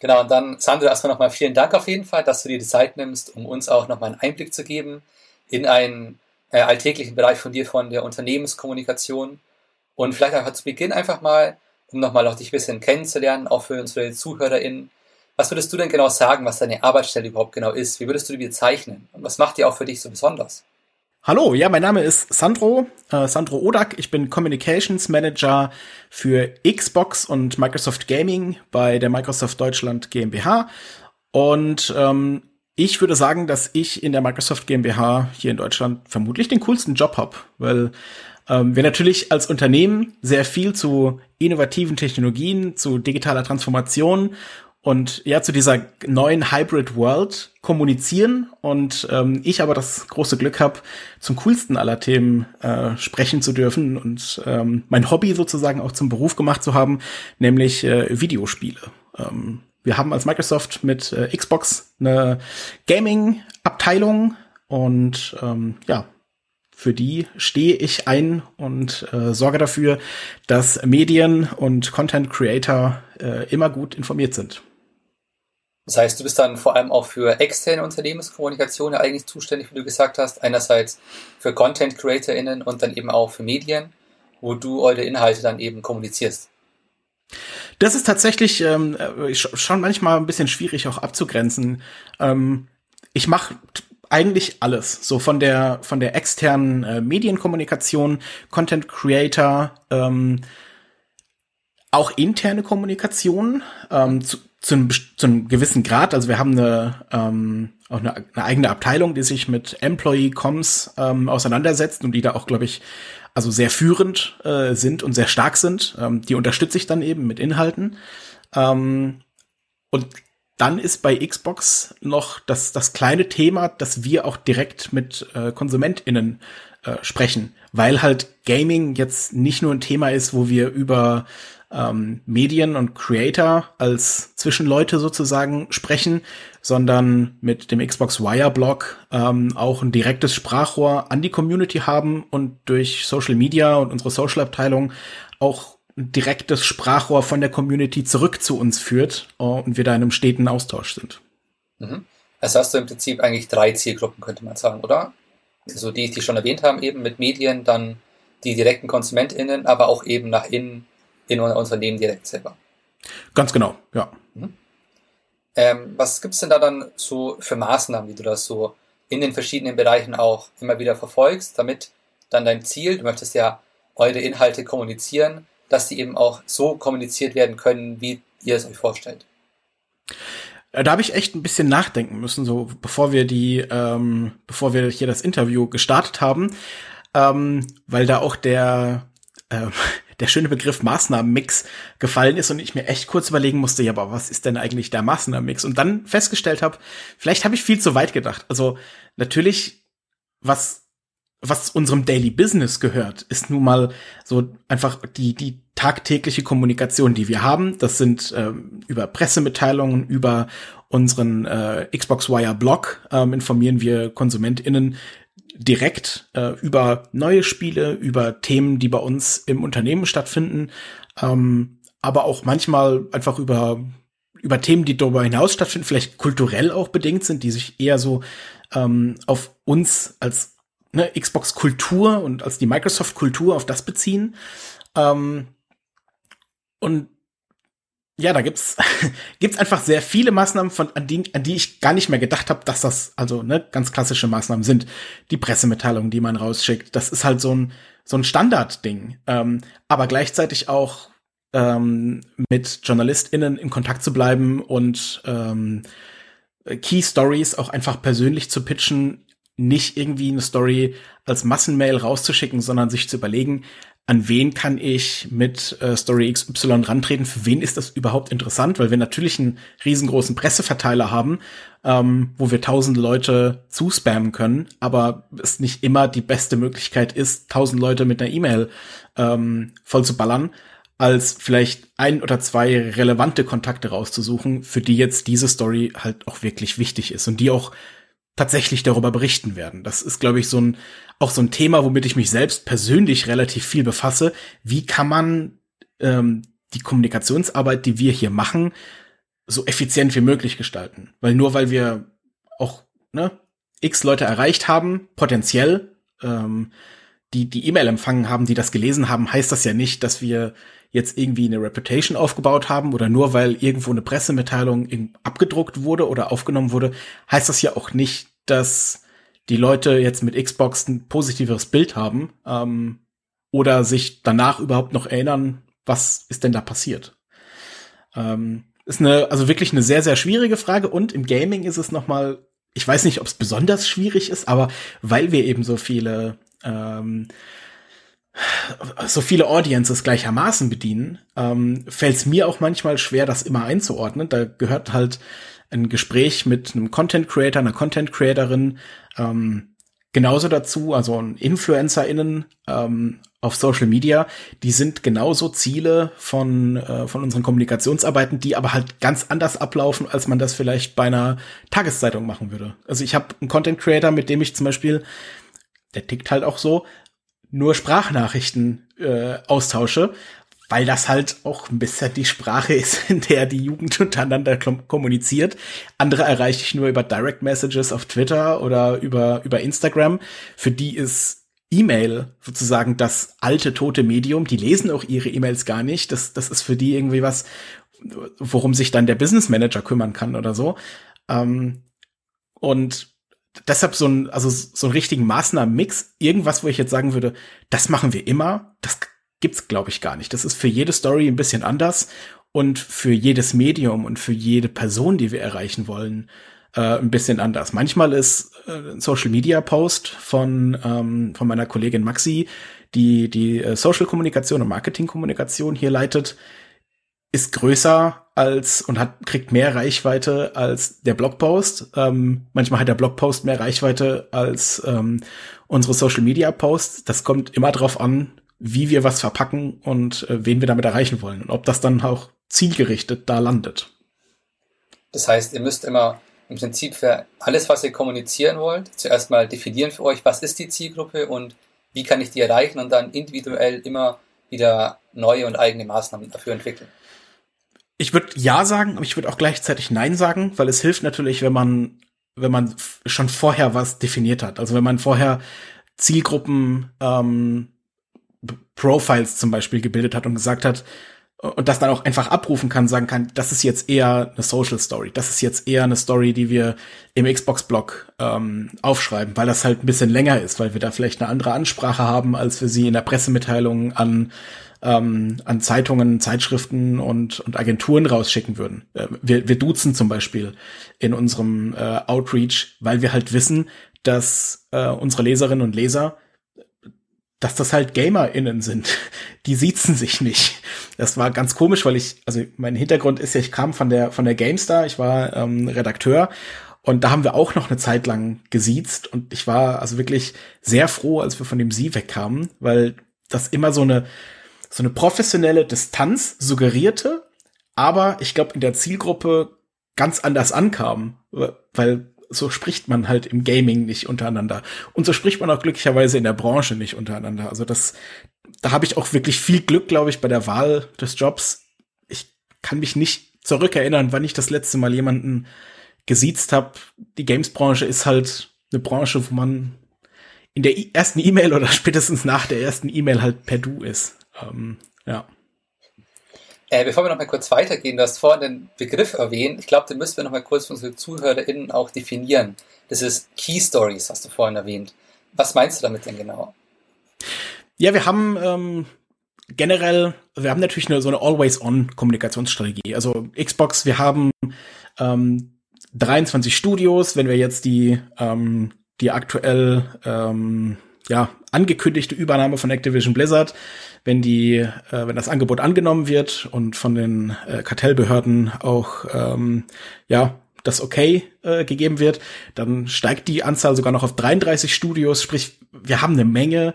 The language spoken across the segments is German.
Genau, und dann, Sandro, erstmal nochmal vielen Dank auf jeden Fall, dass du dir die Zeit nimmst, um uns auch nochmal einen Einblick zu geben in einen äh, alltäglichen Bereich von dir, von der Unternehmenskommunikation. Und vielleicht einfach zu Beginn einfach mal, um nochmal auch dich ein bisschen kennenzulernen, auch für unsere ZuhörerInnen. Was würdest du denn genau sagen, was deine Arbeitsstelle überhaupt genau ist? Wie würdest du die bezeichnen? Und was macht die auch für dich so besonders? Hallo, ja, mein Name ist Sandro, äh, Sandro Odak. Ich bin Communications Manager für Xbox und Microsoft Gaming bei der Microsoft Deutschland GmbH. Und ähm, ich würde sagen, dass ich in der Microsoft GmbH hier in Deutschland vermutlich den coolsten Job habe, weil ähm, wir natürlich als Unternehmen sehr viel zu innovativen Technologien, zu digitaler Transformation und ja zu dieser neuen Hybrid World kommunizieren und ähm, ich aber das große Glück habe, zum coolsten aller Themen äh, sprechen zu dürfen und ähm, mein Hobby sozusagen auch zum Beruf gemacht zu haben, nämlich äh, Videospiele. Ähm, wir haben als Microsoft mit äh, Xbox eine Gaming-Abteilung und ähm, ja, für die stehe ich ein und äh, sorge dafür, dass Medien und Content Creator äh, immer gut informiert sind. Das heißt, du bist dann vor allem auch für externe Unternehmenskommunikation eigentlich zuständig, wie du gesagt hast. Einerseits für Content CreatorInnen und dann eben auch für Medien, wo du eure Inhalte dann eben kommunizierst. Das ist tatsächlich ähm, schon manchmal ein bisschen schwierig auch abzugrenzen. Ähm, ich mache eigentlich alles, so von der von der externen äh, Medienkommunikation, Content Creator, ähm, auch interne Kommunikation ähm, zu, zu einem, zu einem gewissen Grad. Also wir haben eine, ähm, auch eine, eine eigene Abteilung, die sich mit Employee Comms ähm, auseinandersetzt und die da auch, glaube ich, also sehr führend äh, sind und sehr stark sind. Ähm, die unterstütze ich dann eben mit Inhalten. Ähm, und dann ist bei Xbox noch das, das kleine Thema, dass wir auch direkt mit äh, KonsumentInnen äh, sprechen, weil halt Gaming jetzt nicht nur ein Thema ist, wo wir über ähm, Medien und Creator als Zwischenleute sozusagen sprechen, sondern mit dem Xbox Wire Blog ähm, auch ein direktes Sprachrohr an die Community haben und durch Social Media und unsere Social Abteilung auch ein direktes Sprachrohr von der Community zurück zu uns führt uh, und wir da in einem steten Austausch sind. Mhm. Also hast du im Prinzip eigentlich drei Zielgruppen, könnte man sagen, oder? Also die, die schon erwähnt haben, eben mit Medien, dann die direkten KonsumentInnen, aber auch eben nach innen in unser Unternehmen direkt selber. Ganz genau, ja. Mhm. Ähm, was gibt's denn da dann so für Maßnahmen, wie du das so in den verschiedenen Bereichen auch immer wieder verfolgst, damit dann dein Ziel, du möchtest ja eure Inhalte kommunizieren, dass die eben auch so kommuniziert werden können, wie ihr es euch vorstellt? Äh, da habe ich echt ein bisschen nachdenken müssen, so bevor wir die, ähm, bevor wir hier das Interview gestartet haben, ähm, weil da auch der äh, der schöne Begriff Maßnahmenmix gefallen ist und ich mir echt kurz überlegen musste, ja, aber was ist denn eigentlich der Maßnahmenmix? Und dann festgestellt habe, vielleicht habe ich viel zu weit gedacht. Also natürlich, was was unserem Daily Business gehört, ist nun mal so einfach die die tagtägliche Kommunikation, die wir haben. Das sind ähm, über Pressemitteilungen, über unseren äh, Xbox Wire Blog ähm, informieren wir KonsumentInnen direkt äh, über neue Spiele, über Themen, die bei uns im Unternehmen stattfinden, ähm, aber auch manchmal einfach über über Themen, die darüber hinaus stattfinden, vielleicht kulturell auch bedingt sind, die sich eher so ähm, auf uns als ne, Xbox-Kultur und als die Microsoft-Kultur auf das beziehen. Ähm, und ja, da gibt's gibt's einfach sehr viele Maßnahmen, von an die, an die ich gar nicht mehr gedacht habe, dass das also ne ganz klassische Maßnahmen sind. Die Pressemitteilungen, die man rausschickt, das ist halt so ein so ein Standardding, ähm, aber gleichzeitig auch ähm, mit JournalistInnen in Kontakt zu bleiben und ähm, Key Stories auch einfach persönlich zu pitchen, nicht irgendwie eine Story als Massenmail rauszuschicken, sondern sich zu überlegen, an wen kann ich mit äh, Story XY rantreten, für wen ist das überhaupt interessant, weil wir natürlich einen riesengroßen Presseverteiler haben, ähm, wo wir tausende Leute zuspammen können, aber es nicht immer die beste Möglichkeit ist, tausend Leute mit einer E-Mail ähm, voll zu ballern, als vielleicht ein oder zwei relevante Kontakte rauszusuchen, für die jetzt diese Story halt auch wirklich wichtig ist und die auch tatsächlich darüber berichten werden. Das ist, glaube ich, so ein auch so ein Thema, womit ich mich selbst persönlich relativ viel befasse. Wie kann man ähm, die Kommunikationsarbeit, die wir hier machen, so effizient wie möglich gestalten. Weil nur weil wir auch ne, x Leute erreicht haben, potenziell, ähm, die die E-Mail empfangen haben, die das gelesen haben, heißt das ja nicht, dass wir jetzt irgendwie eine Reputation aufgebaut haben oder nur weil irgendwo eine Pressemitteilung abgedruckt wurde oder aufgenommen wurde, heißt das ja auch nicht, dass die Leute jetzt mit Xbox ein positiveres Bild haben ähm, oder sich danach überhaupt noch erinnern, was ist denn da passiert. Ähm, ist eine, also wirklich eine sehr, sehr schwierige Frage und im Gaming ist es noch mal, ich weiß nicht, ob es besonders schwierig ist, aber weil wir eben so viele ähm, so viele Audiences gleichermaßen bedienen, ähm, fällt es mir auch manchmal schwer, das immer einzuordnen. Da gehört halt ein Gespräch mit einem Content Creator, einer Content Creatorin ähm, genauso dazu, also InfluencerInnen ähm, auf Social Media, die sind genauso Ziele von, äh, von unseren Kommunikationsarbeiten, die aber halt ganz anders ablaufen, als man das vielleicht bei einer Tageszeitung machen würde. Also ich habe einen Content Creator, mit dem ich zum Beispiel, der tickt halt auch so, nur Sprachnachrichten äh, austausche, weil das halt auch ein bisschen die Sprache ist, in der die Jugend untereinander kommuniziert. Andere erreiche ich nur über Direct Messages auf Twitter oder über, über Instagram. Für die ist E-Mail sozusagen das alte tote Medium. Die lesen auch ihre E-Mails gar nicht. Das, das ist für die irgendwie was, worum sich dann der Business Manager kümmern kann oder so. Ähm, und deshalb so ein, also so einen richtigen Maßnahmenmix, irgendwas, wo ich jetzt sagen würde, das machen wir immer, das gibt's, glaube ich, gar nicht. Das ist für jede Story ein bisschen anders und für jedes Medium und für jede Person, die wir erreichen wollen, äh, ein bisschen anders. Manchmal ist äh, ein Social Media Post von, ähm, von meiner Kollegin Maxi, die die äh, Social Kommunikation und Marketing Kommunikation hier leitet, ist größer als und hat kriegt mehr Reichweite als der Blogpost. Ähm, manchmal hat der Blogpost mehr Reichweite als ähm, unsere Social Media Posts. Das kommt immer darauf an, wie wir was verpacken und äh, wen wir damit erreichen wollen und ob das dann auch zielgerichtet da landet. Das heißt, ihr müsst immer im Prinzip für alles, was ihr kommunizieren wollt, zuerst mal definieren für euch, was ist die Zielgruppe und wie kann ich die erreichen und dann individuell immer wieder neue und eigene Maßnahmen dafür entwickeln. Ich würde ja sagen, aber ich würde auch gleichzeitig nein sagen, weil es hilft natürlich, wenn man wenn man schon vorher was definiert hat. Also wenn man vorher Zielgruppen ähm, Profiles zum Beispiel gebildet hat und gesagt hat, und das dann auch einfach abrufen kann, sagen kann, das ist jetzt eher eine Social Story, das ist jetzt eher eine Story, die wir im Xbox-Blog ähm, aufschreiben, weil das halt ein bisschen länger ist, weil wir da vielleicht eine andere Ansprache haben, als wir sie in der Pressemitteilung an ähm, an Zeitungen, Zeitschriften und, und Agenturen rausschicken würden. Äh, wir, wir duzen zum Beispiel in unserem äh, Outreach, weil wir halt wissen, dass äh, unsere Leserinnen und Leser dass das halt GamerInnen sind. Die siezen sich nicht. Das war ganz komisch, weil ich, also mein Hintergrund ist ja, ich kam von der, von der GameStar, ich war ähm, Redakteur und da haben wir auch noch eine Zeit lang gesiezt und ich war also wirklich sehr froh, als wir von dem Sie wegkamen, weil das immer so eine, so eine professionelle Distanz suggerierte, aber ich glaube in der Zielgruppe ganz anders ankam, weil so spricht man halt im Gaming nicht untereinander. Und so spricht man auch glücklicherweise in der Branche nicht untereinander. Also das, da habe ich auch wirklich viel Glück, glaube ich, bei der Wahl des Jobs. Ich kann mich nicht zurückerinnern, wann ich das letzte Mal jemanden gesiezt habe. Die Games-Branche ist halt eine Branche, wo man in der ersten E-Mail oder spätestens nach der ersten E-Mail halt per Du ist. Ähm, ja. Äh, bevor wir noch mal kurz weitergehen, du hast vorhin den Begriff erwähnt. Ich glaube, den müssen wir noch mal kurz für unsere ZuhörerInnen auch definieren. Das ist Key Stories, hast du vorhin erwähnt. Was meinst du damit denn genau? Ja, wir haben ähm, generell, wir haben natürlich eine, so eine Always-On-Kommunikationsstrategie. Also Xbox, wir haben ähm, 23 Studios, wenn wir jetzt die, ähm, die aktuell ähm, ja, angekündigte Übernahme von Activision Blizzard wenn die, äh, wenn das Angebot angenommen wird und von den äh, Kartellbehörden auch ähm, ja das Okay äh, gegeben wird, dann steigt die Anzahl sogar noch auf 33 Studios. Sprich, wir haben eine Menge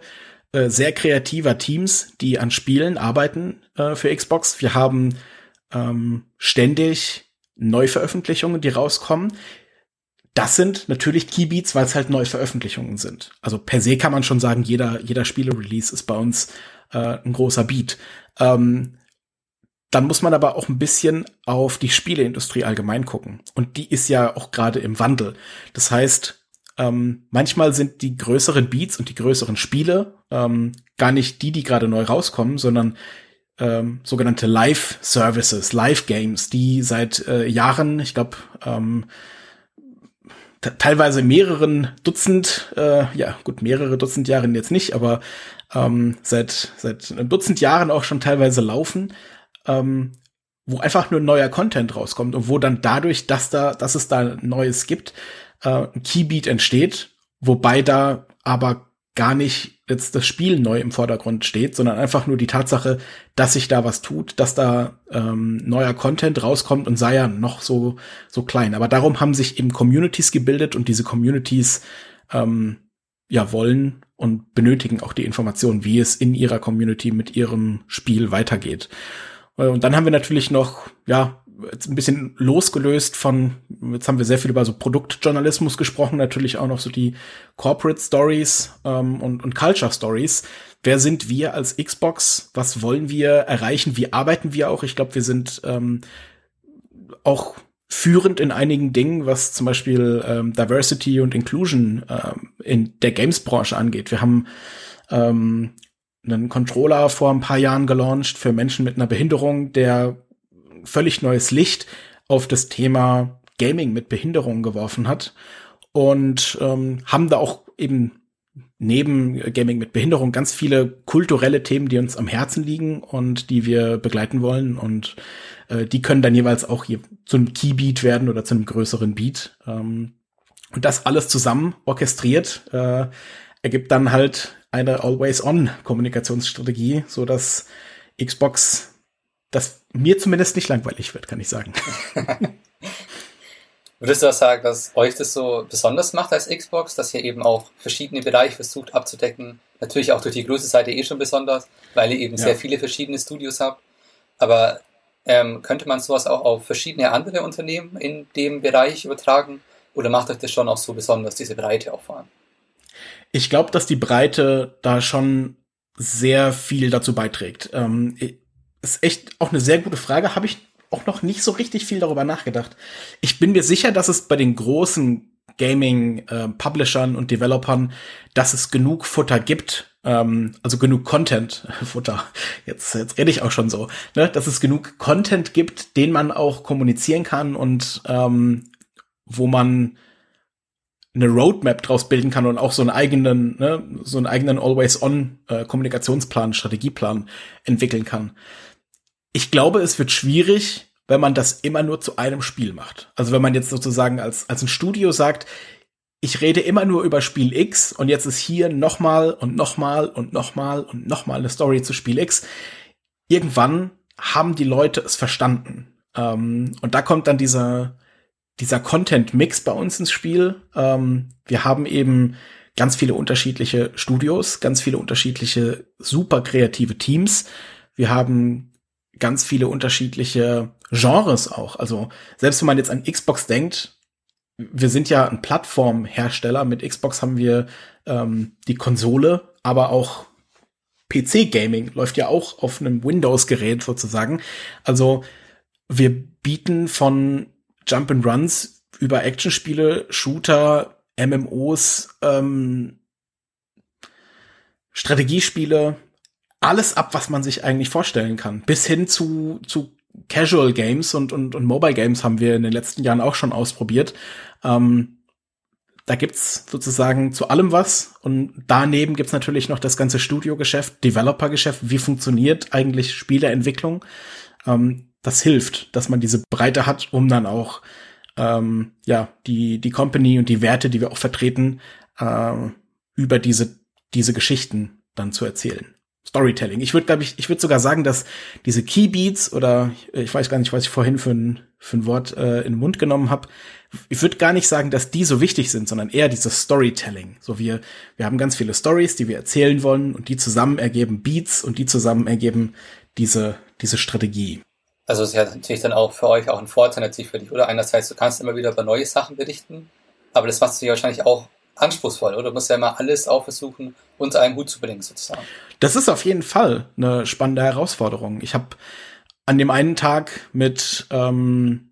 äh, sehr kreativer Teams, die an Spielen arbeiten äh, für Xbox. Wir haben ähm, ständig Neuveröffentlichungen, die rauskommen. Das sind natürlich Keybeats, weil es halt Neuveröffentlichungen sind. Also per se kann man schon sagen, jeder, jeder Spiele-Release ist bei uns äh, ein großer Beat. Ähm, dann muss man aber auch ein bisschen auf die Spieleindustrie allgemein gucken. Und die ist ja auch gerade im Wandel. Das heißt, ähm, manchmal sind die größeren Beats und die größeren Spiele ähm, gar nicht die, die gerade neu rauskommen, sondern ähm, sogenannte Live-Services, Live-Games, die seit äh, Jahren, ich glaube, ähm, teilweise mehreren Dutzend, äh, ja gut, mehrere Dutzend Jahren jetzt nicht, aber ähm, seit seit einem Dutzend Jahren auch schon teilweise laufen, ähm, wo einfach nur neuer Content rauskommt und wo dann dadurch, dass da, dass es da Neues gibt, äh, ein Keybeat entsteht, wobei da aber gar nicht jetzt das Spiel neu im Vordergrund steht, sondern einfach nur die Tatsache, dass sich da was tut, dass da ähm, neuer Content rauskommt und sei ja noch so so klein. Aber darum haben sich eben Communities gebildet und diese Communities ähm, ja wollen und benötigen auch die Informationen, wie es in ihrer Community mit ihrem Spiel weitergeht. Äh, und dann haben wir natürlich noch ja jetzt ein bisschen losgelöst von, jetzt haben wir sehr viel über so Produktjournalismus gesprochen, natürlich auch noch so die Corporate Stories ähm, und, und Culture Stories. Wer sind wir als Xbox? Was wollen wir erreichen? Wie arbeiten wir auch? Ich glaube, wir sind ähm, auch führend in einigen Dingen, was zum Beispiel ähm, Diversity und Inclusion ähm, in der Games-Branche angeht. Wir haben ähm, einen Controller vor ein paar Jahren gelauncht für Menschen mit einer Behinderung, der völlig neues Licht auf das Thema Gaming mit Behinderungen geworfen hat und ähm, haben da auch eben neben Gaming mit Behinderung ganz viele kulturelle Themen, die uns am Herzen liegen und die wir begleiten wollen und äh, die können dann jeweils auch hier zu einem Keybeat werden oder zu einem größeren Beat ähm, und das alles zusammen orchestriert äh, ergibt dann halt eine Always-On-Kommunikationsstrategie, so dass Xbox das mir zumindest nicht langweilig wird, kann ich sagen. Würdest du auch sagen, dass euch das so besonders macht als Xbox, dass ihr eben auch verschiedene Bereiche versucht abzudecken? Natürlich auch durch die Größe seid ihr eh schon besonders, weil ihr eben ja. sehr viele verschiedene Studios habt. Aber ähm, könnte man sowas auch auf verschiedene andere Unternehmen in dem Bereich übertragen? Oder macht euch das schon auch so besonders, diese Breite auffahren? Ich glaube, dass die Breite da schon sehr viel dazu beiträgt. Ähm, ist echt auch eine sehr gute Frage. Habe ich auch noch nicht so richtig viel darüber nachgedacht. Ich bin mir sicher, dass es bei den großen Gaming-Publishern äh, und Developern, dass es genug Futter gibt, ähm, also genug Content, Futter, jetzt, jetzt rede ich auch schon so, ne, dass es genug Content gibt, den man auch kommunizieren kann und ähm, wo man eine Roadmap draus bilden kann und auch so einen eigenen, ne, so einen eigenen Always-on äh, Strategieplan entwickeln kann ich glaube, es wird schwierig, wenn man das immer nur zu einem Spiel macht. Also wenn man jetzt sozusagen als, als ein Studio sagt, ich rede immer nur über Spiel X und jetzt ist hier nochmal und nochmal und nochmal und nochmal eine Story zu Spiel X. Irgendwann haben die Leute es verstanden. Ähm, und da kommt dann dieser, dieser Content-Mix bei uns ins Spiel. Ähm, wir haben eben ganz viele unterschiedliche Studios, ganz viele unterschiedliche super kreative Teams. Wir haben ganz viele unterschiedliche Genres auch. Also selbst wenn man jetzt an Xbox denkt, wir sind ja ein Plattformhersteller. Mit Xbox haben wir ähm, die Konsole, aber auch PC-Gaming läuft ja auch auf einem Windows-Gerät sozusagen. Also wir bieten von Jump and Runs über Actionspiele, Shooter, MMOs, ähm, Strategiespiele, alles ab, was man sich eigentlich vorstellen kann. Bis hin zu, zu Casual Games und, und, und Mobile Games haben wir in den letzten Jahren auch schon ausprobiert. Ähm, da gibt's sozusagen zu allem was. Und daneben gibt's natürlich noch das ganze Studiogeschäft, Developer-Geschäft. Wie funktioniert eigentlich Spieleentwicklung? Ähm, das hilft, dass man diese Breite hat, um dann auch ähm, ja die die Company und die Werte, die wir auch vertreten, äh, über diese diese Geschichten dann zu erzählen. Storytelling. Ich würde, glaube ich, ich würde sogar sagen, dass diese Keybeats oder ich weiß gar nicht, was ich vorhin für ein, für ein Wort äh, in den Mund genommen habe. Ich würde gar nicht sagen, dass die so wichtig sind, sondern eher dieses Storytelling. So wir, wir haben ganz viele Stories, die wir erzählen wollen und die zusammen ergeben Beats und die zusammen ergeben diese, diese Strategie. Also es ist ja natürlich dann auch für euch auch ein Vorteil natürlich für dich, oder? Einerseits, du kannst immer wieder über neue Sachen berichten, aber das machst du ja wahrscheinlich auch anspruchsvoll, oder? Du musst ja immer alles auch versuchen, unter einen Hut zu bringen, sozusagen. Das ist auf jeden Fall eine spannende Herausforderung. Ich habe an dem einen Tag mit ähm,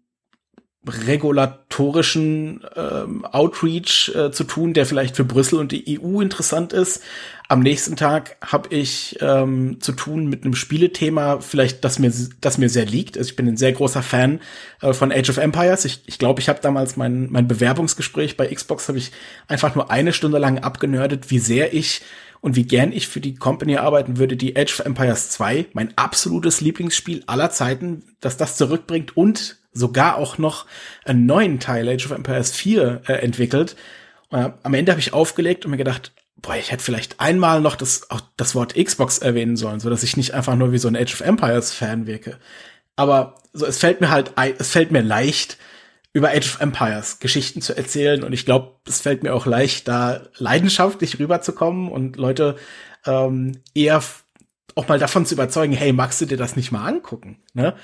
regulatorischen ähm, Outreach äh, zu tun, der vielleicht für Brüssel und die EU interessant ist. Am nächsten Tag habe ich ähm, zu tun mit einem Spielethema, vielleicht das mir das mir sehr liegt. Also ich bin ein sehr großer Fan äh, von Age of Empires. Ich glaube, ich, glaub, ich habe damals mein mein Bewerbungsgespräch bei Xbox habe ich einfach nur eine Stunde lang abgenördet, wie sehr ich und wie gern ich für die Company arbeiten würde, die Age of Empires 2, mein absolutes Lieblingsspiel aller Zeiten, dass das zurückbringt und sogar auch noch einen neuen Teil, Age of Empires 4, äh, entwickelt. Und am Ende habe ich aufgelegt und mir gedacht, boah, ich hätte vielleicht einmal noch das, auch das Wort Xbox erwähnen sollen, so dass ich nicht einfach nur wie so ein Age of Empires Fan wirke. Aber so, es fällt mir halt, es fällt mir leicht, über Age of Empires Geschichten zu erzählen und ich glaube, es fällt mir auch leicht, da leidenschaftlich rüberzukommen und Leute ähm, eher auch mal davon zu überzeugen, hey, magst du dir das nicht mal angucken? Ne?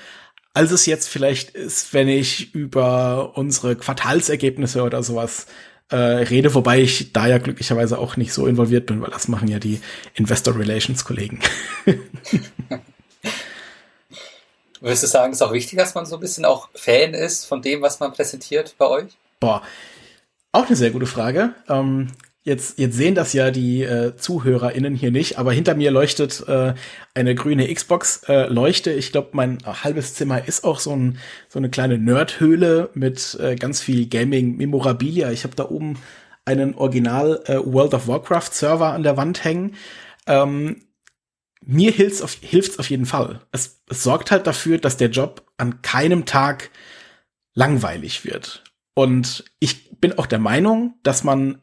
als es jetzt vielleicht ist, wenn ich über unsere Quartalsergebnisse oder sowas äh, rede, wobei ich da ja glücklicherweise auch nicht so involviert bin, weil das machen ja die Investor Relations Kollegen. Würdest du sagen, ist auch wichtig, dass man so ein bisschen auch Fan ist von dem, was man präsentiert bei euch? Boah, auch eine sehr gute Frage. Ähm, Jetzt, jetzt sehen das ja die äh, ZuhörerInnen hier nicht, aber hinter mir leuchtet äh, eine grüne Xbox-Leuchte. Äh, ich glaube, mein halbes Zimmer ist auch so, ein, so eine kleine Nerdhöhle mit äh, ganz viel Gaming-Memorabilia. Ich habe da oben einen Original äh, World of Warcraft-Server an der Wand hängen. Ähm, mir hilft's auf, hilft's auf jeden Fall. Es, es sorgt halt dafür, dass der Job an keinem Tag langweilig wird. Und ich bin auch der Meinung, dass man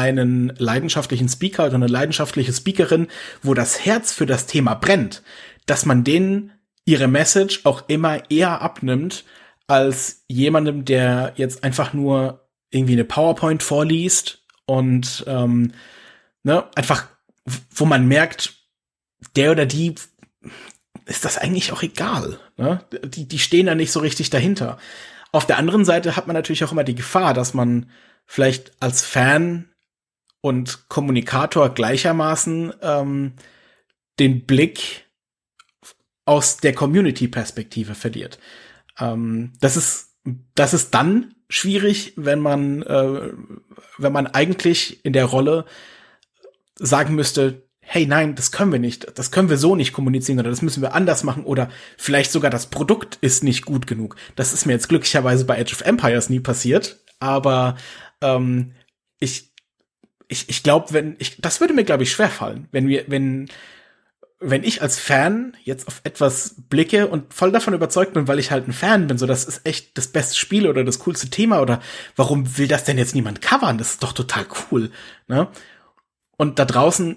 einen leidenschaftlichen Speaker oder eine leidenschaftliche Speakerin, wo das Herz für das Thema brennt, dass man denen ihre Message auch immer eher abnimmt als jemandem, der jetzt einfach nur irgendwie eine PowerPoint vorliest und ähm, ne, einfach, wo man merkt, der oder die ist das eigentlich auch egal. Ne? Die, die stehen da nicht so richtig dahinter. Auf der anderen Seite hat man natürlich auch immer die Gefahr, dass man vielleicht als Fan und Kommunikator gleichermaßen ähm, den Blick aus der Community-Perspektive verliert. Ähm, das ist das ist dann schwierig, wenn man äh, wenn man eigentlich in der Rolle sagen müsste, hey, nein, das können wir nicht, das können wir so nicht kommunizieren oder das müssen wir anders machen oder vielleicht sogar das Produkt ist nicht gut genug. Das ist mir jetzt glücklicherweise bei Age of Empires nie passiert, aber ähm, ich ich, ich glaube, wenn ich, das würde mir, glaube ich, schwerfallen, wenn wir, wenn, wenn ich als Fan jetzt auf etwas blicke und voll davon überzeugt bin, weil ich halt ein Fan bin, so das ist echt das beste Spiel oder das coolste Thema oder warum will das denn jetzt niemand covern? Das ist doch total cool, ne? Und da draußen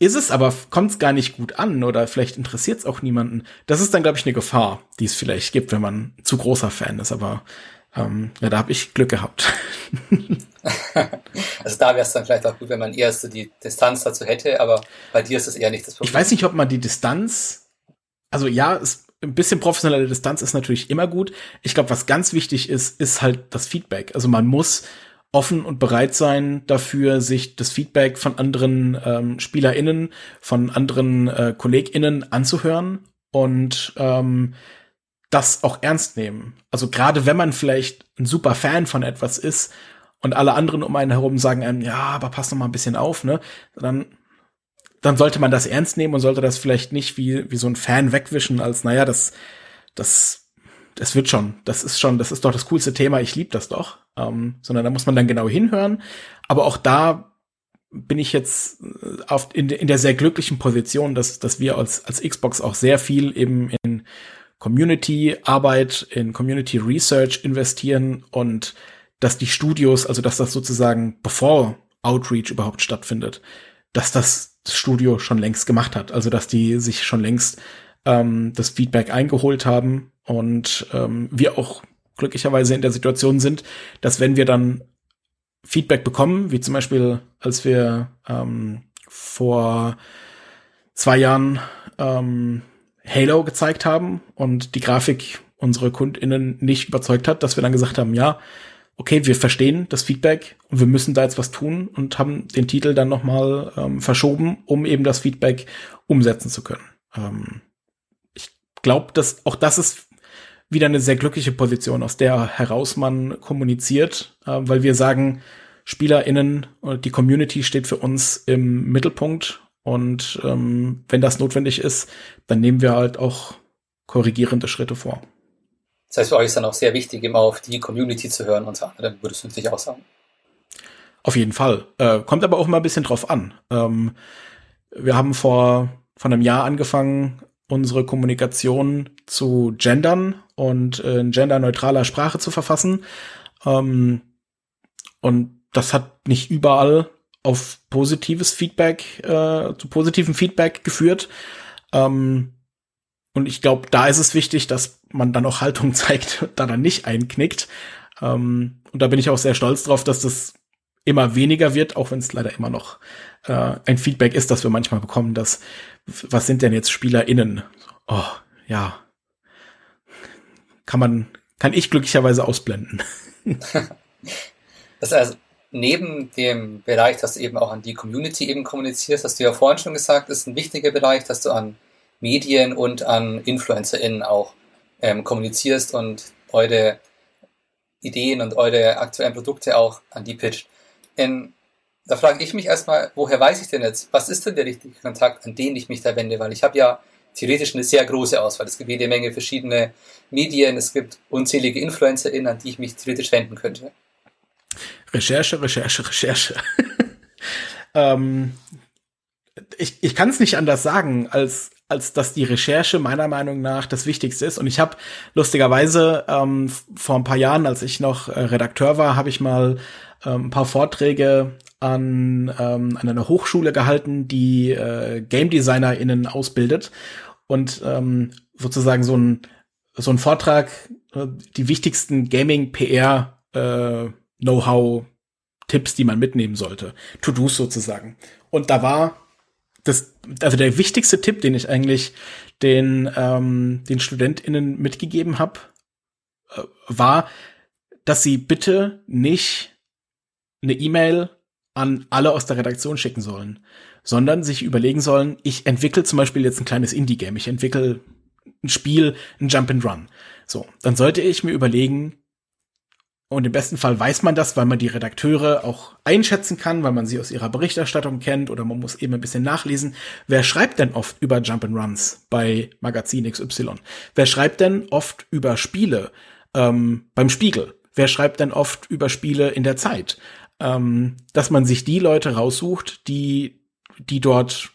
ist es, aber kommt es gar nicht gut an oder vielleicht interessiert es auch niemanden. Das ist dann, glaube ich, eine Gefahr, die es vielleicht gibt, wenn man zu großer Fan ist. Aber ähm, ja, da habe ich Glück gehabt. also da wäre es dann vielleicht auch gut, wenn man eher so die Distanz dazu hätte, aber bei dir ist das eher nicht das Problem. Ich weiß nicht, ob man die Distanz, also ja, es, ein bisschen professionelle Distanz ist natürlich immer gut. Ich glaube, was ganz wichtig ist, ist halt das Feedback. Also man muss offen und bereit sein dafür, sich das Feedback von anderen ähm, SpielerInnen, von anderen äh, KollegInnen anzuhören und ähm, das auch ernst nehmen. Also gerade wenn man vielleicht ein super Fan von etwas ist und alle anderen um einen herum sagen einem, ja, aber pass doch mal ein bisschen auf, ne? Dann, dann sollte man das ernst nehmen und sollte das vielleicht nicht wie, wie so ein Fan wegwischen, als, naja, das, das, das wird schon, das ist schon, das ist doch das coolste Thema, ich lieb das doch. Ähm, sondern da muss man dann genau hinhören. Aber auch da bin ich jetzt äh, auf, in, in der sehr glücklichen Position, dass, dass wir als, als Xbox auch sehr viel eben in Community-Arbeit, in Community Research investieren und dass die Studios, also dass das sozusagen bevor Outreach überhaupt stattfindet, dass das Studio schon längst gemacht hat. Also dass die sich schon längst ähm, das Feedback eingeholt haben und ähm, wir auch glücklicherweise in der Situation sind, dass wenn wir dann Feedback bekommen, wie zum Beispiel als wir ähm, vor zwei Jahren ähm, Halo gezeigt haben und die Grafik unsere KundInnen nicht überzeugt hat, dass wir dann gesagt haben, ja, okay, wir verstehen das Feedback und wir müssen da jetzt was tun und haben den Titel dann nochmal ähm, verschoben, um eben das Feedback umsetzen zu können. Ähm, ich glaube, dass auch das ist wieder eine sehr glückliche Position, aus der heraus man kommuniziert, äh, weil wir sagen, SpielerInnen und die Community steht für uns im Mittelpunkt und ähm, wenn das notwendig ist, dann nehmen wir halt auch korrigierende Schritte vor. Das heißt, für euch ist dann auch sehr wichtig, immer auf die Community zu hören, unter anderem, würdest du natürlich auch sagen. Auf jeden Fall. Äh, kommt aber auch mal ein bisschen drauf an. Ähm, wir haben vor, vor einem Jahr angefangen, unsere Kommunikation zu gendern und äh, in genderneutraler Sprache zu verfassen. Ähm, und das hat nicht überall auf positives Feedback, äh, zu positivem Feedback geführt. Ähm, und ich glaube, da ist es wichtig, dass man dann auch Haltung zeigt, da dann nicht einknickt. Ähm, und da bin ich auch sehr stolz drauf, dass das immer weniger wird, auch wenn es leider immer noch äh, ein Feedback ist, das wir manchmal bekommen, dass was sind denn jetzt SpielerInnen? Oh, ja. Kann man, kann ich glücklicherweise ausblenden. das heißt, neben dem Bereich, dass du eben auch an die Community eben kommunizierst, hast du ja vorhin schon gesagt, ist ein wichtiger Bereich, dass du an Medien und an InfluencerInnen auch ähm, kommunizierst und eure Ideen und eure aktuellen Produkte auch an die pitcht. Ähm, da frage ich mich erstmal, woher weiß ich denn jetzt, was ist denn der richtige Kontakt, an den ich mich da wende? Weil ich habe ja theoretisch eine sehr große Auswahl. Es gibt jede Menge verschiedene Medien, es gibt unzählige InfluencerInnen, an die ich mich theoretisch wenden könnte. Recherche, Recherche, Recherche. ähm, ich ich kann es nicht anders sagen, als als dass die Recherche meiner Meinung nach das Wichtigste ist. Und ich habe lustigerweise ähm, vor ein paar Jahren, als ich noch äh, Redakteur war, habe ich mal ähm, ein paar Vorträge an, ähm, an einer Hochschule gehalten, die äh, Game DesignerInnen ausbildet. Und ähm, sozusagen so ein, so ein Vortrag, äh, die wichtigsten Gaming-PR äh, Know-how, Tipps, die man mitnehmen sollte. To-Dos sozusagen. Und da war das, also der wichtigste Tipp, den ich eigentlich den, ähm, den StudentInnen mitgegeben habe, äh, war, dass sie bitte nicht eine E-Mail an alle aus der Redaktion schicken sollen, sondern sich überlegen sollen, ich entwickle zum Beispiel jetzt ein kleines Indie-Game, ich entwickle ein Spiel, ein Jump and Run. So, dann sollte ich mir überlegen, und im besten Fall weiß man das, weil man die Redakteure auch einschätzen kann, weil man sie aus ihrer Berichterstattung kennt oder man muss eben ein bisschen nachlesen. Wer schreibt denn oft über Jump and Runs bei Magazin XY? Wer schreibt denn oft über Spiele ähm, beim Spiegel? Wer schreibt denn oft über Spiele in der Zeit? Ähm, dass man sich die Leute raussucht, die, die dort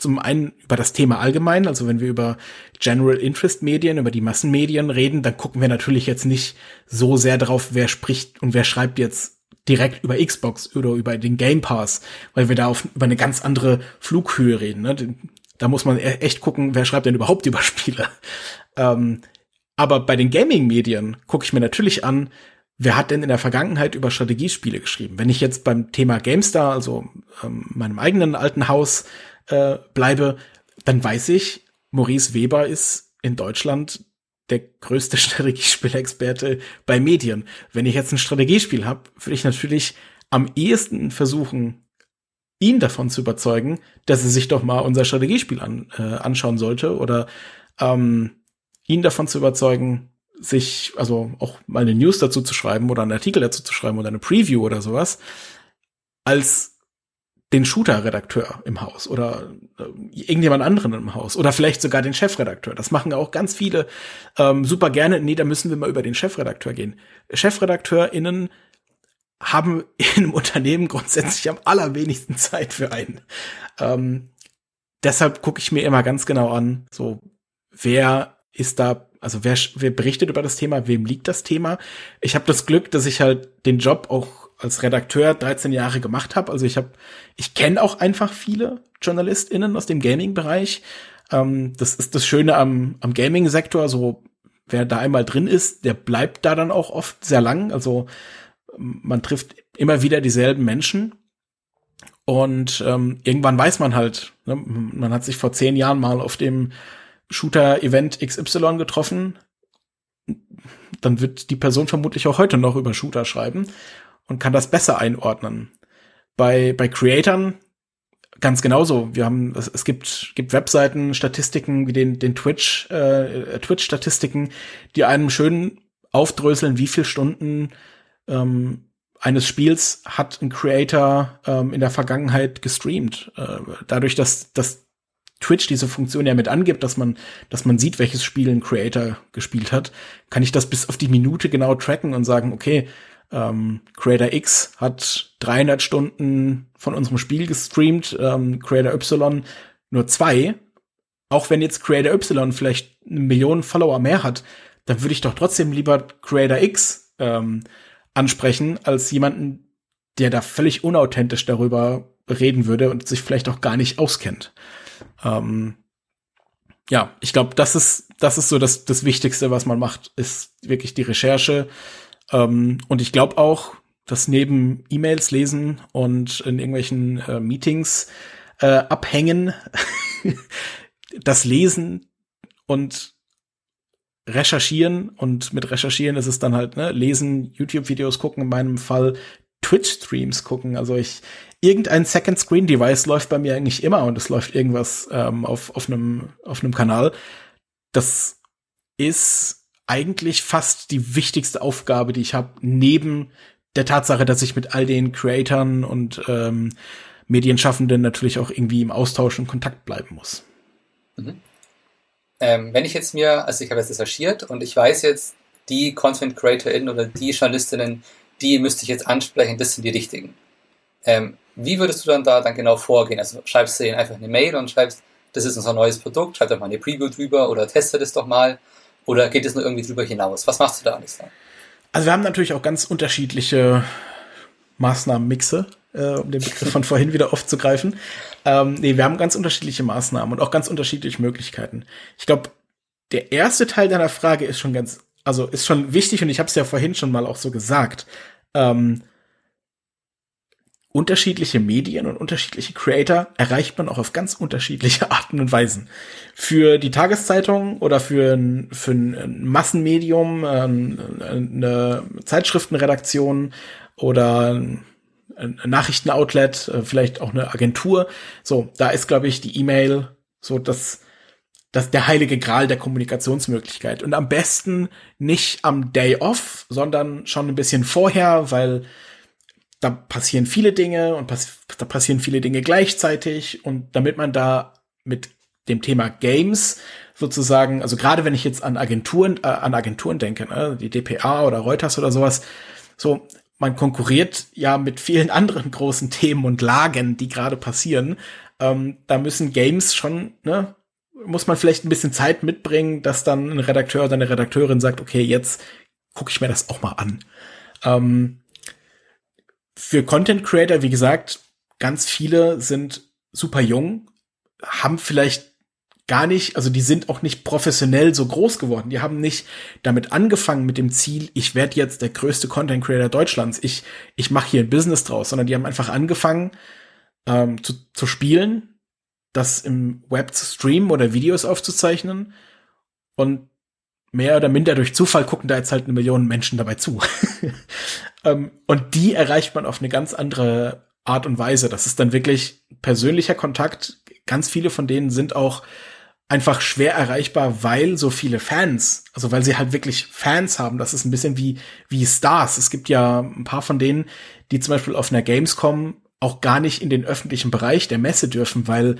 zum einen über das Thema allgemein, also wenn wir über General Interest Medien, über die Massenmedien reden, dann gucken wir natürlich jetzt nicht so sehr drauf, wer spricht und wer schreibt jetzt direkt über Xbox oder über den Game Pass, weil wir da auf, über eine ganz andere Flughöhe reden. Ne? Da muss man e-, echt gucken, wer schreibt denn überhaupt über Spiele. Ähm, aber bei den Gaming-Medien gucke ich mir natürlich an, wer hat denn in der Vergangenheit über Strategiespiele geschrieben? Wenn ich jetzt beim Thema GameStar, also ähm, meinem eigenen alten Haus, äh, bleibe, dann weiß ich, Maurice Weber ist in Deutschland der größte Strategiespielexperte bei Medien. Wenn ich jetzt ein Strategiespiel habe, würde ich natürlich am ehesten versuchen, ihn davon zu überzeugen, dass er sich doch mal unser Strategiespiel an, äh, anschauen sollte oder ähm, ihn davon zu überzeugen, sich, also auch mal eine News dazu zu schreiben oder einen Artikel dazu zu schreiben oder eine Preview oder sowas, als den Shooter-Redakteur im Haus oder äh, irgendjemand anderen im Haus oder vielleicht sogar den Chefredakteur. Das machen auch ganz viele ähm, super gerne. Nee, da müssen wir mal über den Chefredakteur gehen. ChefredakteurInnen haben in einem Unternehmen grundsätzlich am allerwenigsten Zeit für einen. Ähm, deshalb gucke ich mir immer ganz genau an, so wer ist da, also wer, wer berichtet über das Thema, wem liegt das Thema. Ich habe das Glück, dass ich halt den Job auch als Redakteur 13 Jahre gemacht habe. Also ich habe, ich kenne auch einfach viele JournalistInnen aus dem Gaming-Bereich. Ähm, das ist das Schöne am, am Gaming-Sektor. So, wer da einmal drin ist, der bleibt da dann auch oft sehr lang. Also man trifft immer wieder dieselben Menschen. Und ähm, irgendwann weiß man halt, ne, man hat sich vor zehn Jahren mal auf dem Shooter-Event XY getroffen. Dann wird die Person vermutlich auch heute noch über Shooter schreiben und kann das besser einordnen. Bei, bei Creatern ganz genauso. Wir haben, es, es gibt, gibt Webseiten, Statistiken wie den, den Twitch, äh, Twitch-Statistiken, die einem schön aufdröseln, wie viel Stunden ähm, eines Spiels hat ein Creator ähm, in der Vergangenheit gestreamt. Äh, dadurch, dass, dass Twitch diese Funktion ja mit angibt, dass man, dass man sieht, welches Spiel ein Creator gespielt hat, kann ich das bis auf die Minute genau tracken und sagen, okay, ähm, Creator X hat 300 Stunden von unserem Spiel gestreamt, ähm, Creator Y nur zwei. Auch wenn jetzt Creator Y vielleicht eine Million Follower mehr hat, dann würde ich doch trotzdem lieber Creator X ähm, ansprechen, als jemanden, der da völlig unauthentisch darüber reden würde und sich vielleicht auch gar nicht auskennt. Ähm, ja, ich glaube, das ist, das ist so das, das Wichtigste, was man macht, ist wirklich die Recherche. Ähm, und ich glaube auch, dass neben E-Mails lesen und in irgendwelchen äh, Meetings äh, abhängen, das Lesen und recherchieren und mit recherchieren ist es dann halt, ne, lesen, YouTube-Videos gucken, in meinem Fall Twitch-Streams gucken. Also ich, irgendein Second-Screen-Device läuft bei mir eigentlich immer und es läuft irgendwas ähm, auf, auf einem auf einem Kanal. Das ist eigentlich fast die wichtigste Aufgabe, die ich habe, neben der Tatsache, dass ich mit all den Creatoren und ähm, Medienschaffenden natürlich auch irgendwie im Austausch und Kontakt bleiben muss. Mhm. Ähm, wenn ich jetzt mir, also ich habe jetzt recherchiert und ich weiß jetzt, die Content CreatorInnen oder die Journalistinnen, die müsste ich jetzt ansprechen, das sind die richtigen. Ähm, wie würdest du dann da dann genau vorgehen? Also schreibst du ihnen einfach eine Mail und schreibst, das ist unser neues Produkt, schreib doch mal eine Preview drüber oder teste das doch mal. Oder geht es nur irgendwie drüber hinaus? Was machst du da dann? Also wir haben natürlich auch ganz unterschiedliche Maßnahmenmixe, äh, um den Begriff von vorhin wieder aufzugreifen. Ähm, nee, wir haben ganz unterschiedliche Maßnahmen und auch ganz unterschiedliche Möglichkeiten. Ich glaube, der erste Teil deiner Frage ist schon ganz, also ist schon wichtig und ich habe es ja vorhin schon mal auch so gesagt. Ähm, unterschiedliche Medien und unterschiedliche Creator erreicht man auch auf ganz unterschiedliche Arten und Weisen. Für die Tageszeitung oder für ein, für ein Massenmedium, ähm, eine Zeitschriftenredaktion oder ein Nachrichtenoutlet, äh, vielleicht auch eine Agentur. So, da ist, glaube ich, die E-Mail so das, das der heilige Gral der Kommunikationsmöglichkeit. Und am besten nicht am Day off, sondern schon ein bisschen vorher, weil da passieren viele Dinge und pass da passieren viele Dinge gleichzeitig und damit man da mit dem Thema Games sozusagen, also gerade wenn ich jetzt an Agenturen, äh, an Agenturen denke, ne, die DPA oder Reuters oder sowas, so, man konkurriert ja mit vielen anderen großen Themen und Lagen, die gerade passieren. Ähm, da müssen Games schon, ne, muss man vielleicht ein bisschen Zeit mitbringen, dass dann ein Redakteur oder eine Redakteurin sagt, okay, jetzt gucke ich mir das auch mal an. Ähm, für Content Creator, wie gesagt, ganz viele sind super jung, haben vielleicht gar nicht, also die sind auch nicht professionell so groß geworden. Die haben nicht damit angefangen mit dem Ziel, ich werde jetzt der größte Content Creator Deutschlands. Ich, ich mache hier ein Business draus, sondern die haben einfach angefangen ähm, zu, zu spielen, das im Web zu streamen oder Videos aufzuzeichnen und mehr oder minder durch Zufall gucken da jetzt halt eine Million Menschen dabei zu. ähm, und die erreicht man auf eine ganz andere Art und Weise. Das ist dann wirklich persönlicher Kontakt. Ganz viele von denen sind auch einfach schwer erreichbar, weil so viele Fans, also weil sie halt wirklich Fans haben. Das ist ein bisschen wie, wie Stars. Es gibt ja ein paar von denen, die zum Beispiel auf einer Gamescom auch gar nicht in den öffentlichen Bereich der Messe dürfen, weil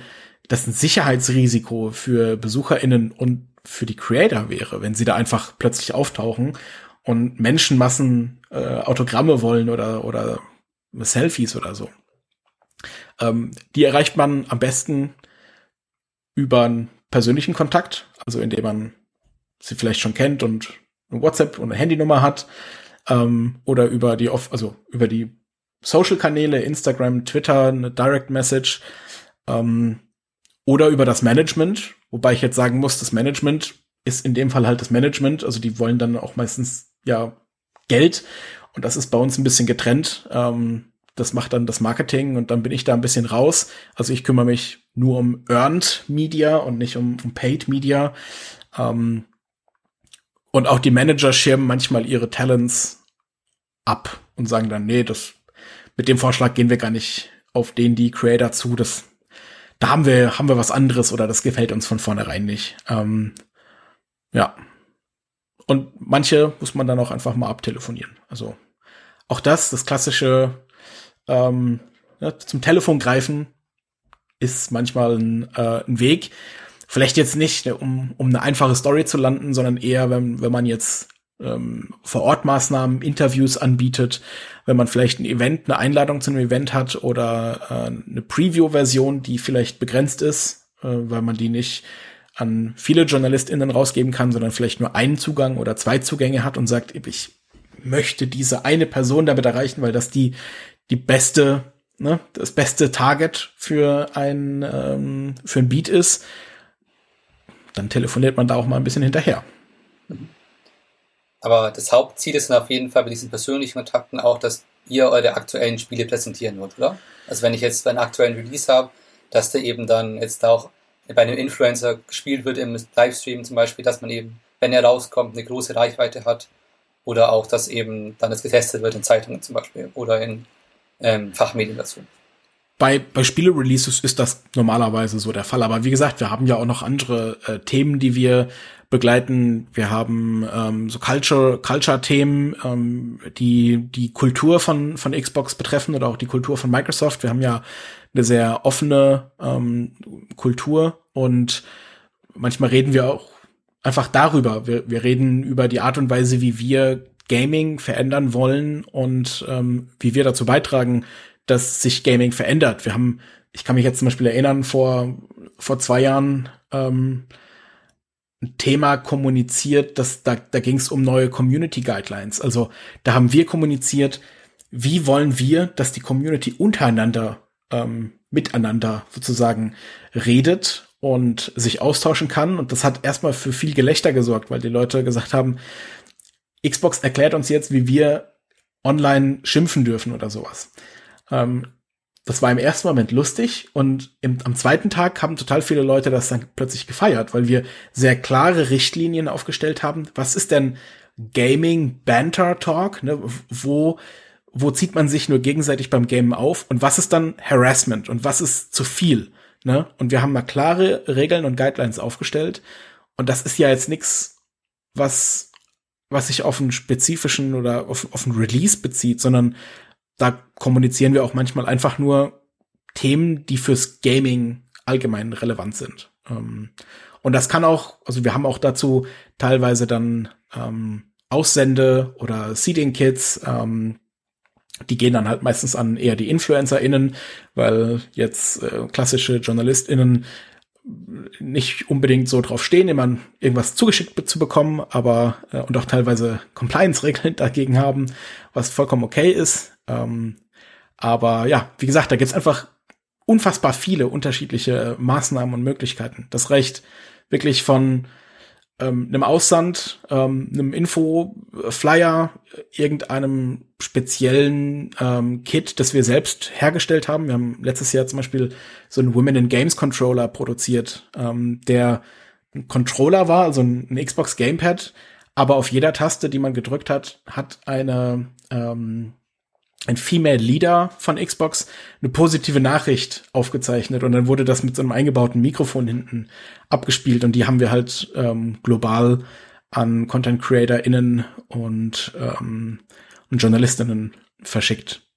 das ein Sicherheitsrisiko für BesucherInnen und für die Creator wäre, wenn sie da einfach plötzlich auftauchen und Menschenmassen äh, Autogramme wollen oder, oder Selfies oder so. Ähm, die erreicht man am besten über einen persönlichen Kontakt, also indem man sie vielleicht schon kennt und eine WhatsApp und eine Handynummer hat, ähm, oder über die, also über die Social-Kanäle, Instagram, Twitter, eine Direct Message, ähm, oder über das Management, wobei ich jetzt sagen muss, das Management ist in dem Fall halt das Management, also die wollen dann auch meistens ja Geld und das ist bei uns ein bisschen getrennt. Ähm, das macht dann das Marketing und dann bin ich da ein bisschen raus. Also ich kümmere mich nur um Earned Media und nicht um, um Paid Media. Ähm, und auch die Manager schirmen manchmal ihre Talents ab und sagen dann, nee, das mit dem Vorschlag gehen wir gar nicht auf den die Creator zu. Das da haben wir, haben wir was anderes oder das gefällt uns von vornherein nicht. Ähm, ja. Und manche muss man dann auch einfach mal abtelefonieren. Also auch das, das klassische ähm, ja, zum Telefon greifen, ist manchmal ein, äh, ein Weg. Vielleicht jetzt nicht, um, um eine einfache Story zu landen, sondern eher, wenn, wenn man jetzt ähm, vor Ort Maßnahmen, Interviews anbietet, wenn man vielleicht ein Event, eine Einladung zu einem Event hat oder äh, eine Preview-Version, die vielleicht begrenzt ist, äh, weil man die nicht an viele JournalistInnen rausgeben kann, sondern vielleicht nur einen Zugang oder zwei Zugänge hat und sagt, ich möchte diese eine Person damit erreichen, weil das die, die beste, ne, das beste Target für ein, ähm, für ein Beat ist, dann telefoniert man da auch mal ein bisschen hinterher. Aber das Hauptziel ist dann auf jeden Fall bei diesen persönlichen Kontakten auch, dass ihr eure aktuellen Spiele präsentieren wollt, oder? Also wenn ich jetzt einen aktuellen Release habe, dass der eben dann jetzt auch bei einem Influencer gespielt wird im Livestream zum Beispiel, dass man eben, wenn er rauskommt, eine große Reichweite hat oder auch, dass eben dann das getestet wird in Zeitungen zum Beispiel oder in ähm, Fachmedien dazu. Bei, bei Spiele-Releases ist das normalerweise so der Fall. Aber wie gesagt, wir haben ja auch noch andere äh, Themen, die wir begleiten. Wir haben ähm, so Culture, Culture-Themen, ähm, die die Kultur von von Xbox betreffen oder auch die Kultur von Microsoft. Wir haben ja eine sehr offene ähm, Kultur und manchmal reden wir auch einfach darüber. Wir, wir reden über die Art und Weise, wie wir Gaming verändern wollen und ähm, wie wir dazu beitragen, dass sich Gaming verändert. Wir haben, ich kann mich jetzt zum Beispiel erinnern, vor vor zwei Jahren ähm, ein Thema kommuniziert, dass da, da ging es um neue Community Guidelines. Also da haben wir kommuniziert, wie wollen wir, dass die Community untereinander ähm, miteinander sozusagen redet und sich austauschen kann. Und das hat erstmal für viel Gelächter gesorgt, weil die Leute gesagt haben, Xbox erklärt uns jetzt, wie wir online schimpfen dürfen oder sowas. Ähm, das war im ersten Moment lustig und im, am zweiten Tag haben total viele Leute das dann plötzlich gefeiert, weil wir sehr klare Richtlinien aufgestellt haben. Was ist denn Gaming Banter Talk? Ne? Wo, wo zieht man sich nur gegenseitig beim Gamen auf? Und was ist dann Harassment? Und was ist zu viel? Ne? Und wir haben mal klare Regeln und Guidelines aufgestellt. Und das ist ja jetzt nichts, was, was sich auf einen spezifischen oder auf, auf einen Release bezieht, sondern da kommunizieren wir auch manchmal einfach nur Themen, die fürs Gaming allgemein relevant sind. Ähm, und das kann auch, also wir haben auch dazu teilweise dann ähm, Aussende oder Seeding-Kits, ähm, die gehen dann halt meistens an eher die InfluencerInnen, weil jetzt äh, klassische JournalistInnen nicht unbedingt so drauf stehen, immer irgendwas zugeschickt zu bekommen, aber äh, und auch teilweise Compliance-Regeln dagegen haben, was vollkommen okay ist. Ähm, aber ja, wie gesagt, da gibt's einfach unfassbar viele unterschiedliche Maßnahmen und Möglichkeiten. Das reicht wirklich von ähm, einem Aussand, ähm, einem Info-Flyer, irgendeinem speziellen ähm, Kit, das wir selbst hergestellt haben. Wir haben letztes Jahr zum Beispiel so einen Women in Games Controller produziert, ähm, der ein Controller war, also ein, ein Xbox Gamepad, aber auf jeder Taste, die man gedrückt hat, hat eine ähm, ein Female Leader von Xbox eine positive Nachricht aufgezeichnet und dann wurde das mit so einem eingebauten Mikrofon hinten abgespielt und die haben wir halt ähm, global an Content CreatorInnen und, ähm, und JournalistInnen verschickt.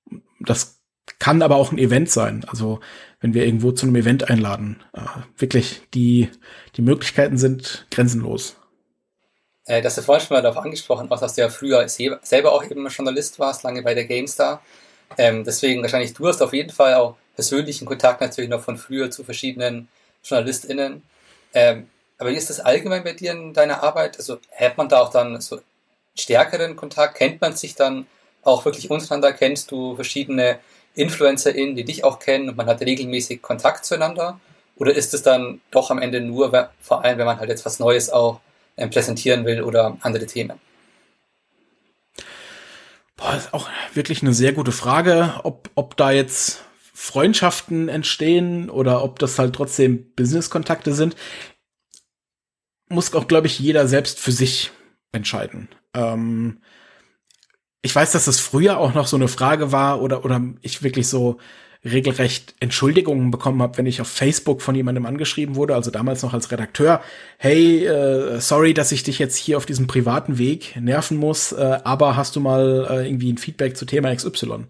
Das kann aber auch ein Event sein. Also wenn wir irgendwo zu einem Event einladen, äh, wirklich die die Möglichkeiten sind grenzenlos. Äh, das hast du vorhin schon mal darauf angesprochen, auch dass du ja früher selber auch eben Journalist warst, lange bei der GameStar. Ähm, deswegen wahrscheinlich, du hast auf jeden Fall auch persönlichen Kontakt natürlich noch von früher zu verschiedenen JournalistInnen. Ähm, aber wie ist das allgemein bei dir in deiner Arbeit? Also hat man da auch dann so stärkeren Kontakt? Kennt man sich dann auch wirklich untereinander? Kennst du verschiedene InfluencerInnen, die dich auch kennen und man hat regelmäßig Kontakt zueinander? Oder ist es dann doch am Ende nur, vor allem wenn man halt jetzt was Neues auch präsentieren will oder andere Themen? Boah, ist auch wirklich eine sehr gute Frage, ob, ob da jetzt Freundschaften entstehen oder ob das halt trotzdem Business-Kontakte sind. Muss auch, glaube ich, jeder selbst für sich entscheiden. Ähm, ich weiß, dass das früher auch noch so eine Frage war oder, oder ich wirklich so regelrecht Entschuldigungen bekommen habe, wenn ich auf Facebook von jemandem angeschrieben wurde, also damals noch als Redakteur, hey, äh, sorry, dass ich dich jetzt hier auf diesem privaten Weg nerven muss, äh, aber hast du mal äh, irgendwie ein Feedback zu Thema XY?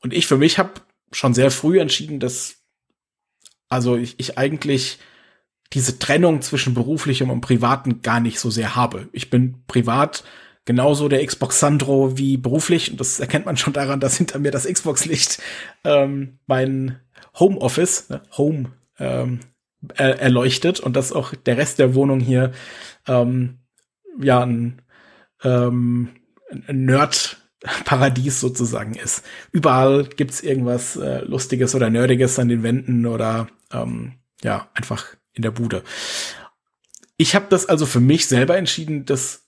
Und ich für mich habe schon sehr früh entschieden, dass also ich, ich eigentlich diese Trennung zwischen beruflichem und privaten gar nicht so sehr habe. Ich bin privat genauso der Xbox Sandro wie beruflich. Und das erkennt man schon daran, dass hinter mir das Xbox-Licht ähm, mein Homeoffice, ne, Home, ähm, er erleuchtet und dass auch der Rest der Wohnung hier ähm, ja ein, ähm, ein Nerd-Paradies sozusagen ist. Überall gibt's irgendwas äh, Lustiges oder Nerdiges an den Wänden oder ähm, ja, einfach in der Bude. Ich habe das also für mich selber entschieden, dass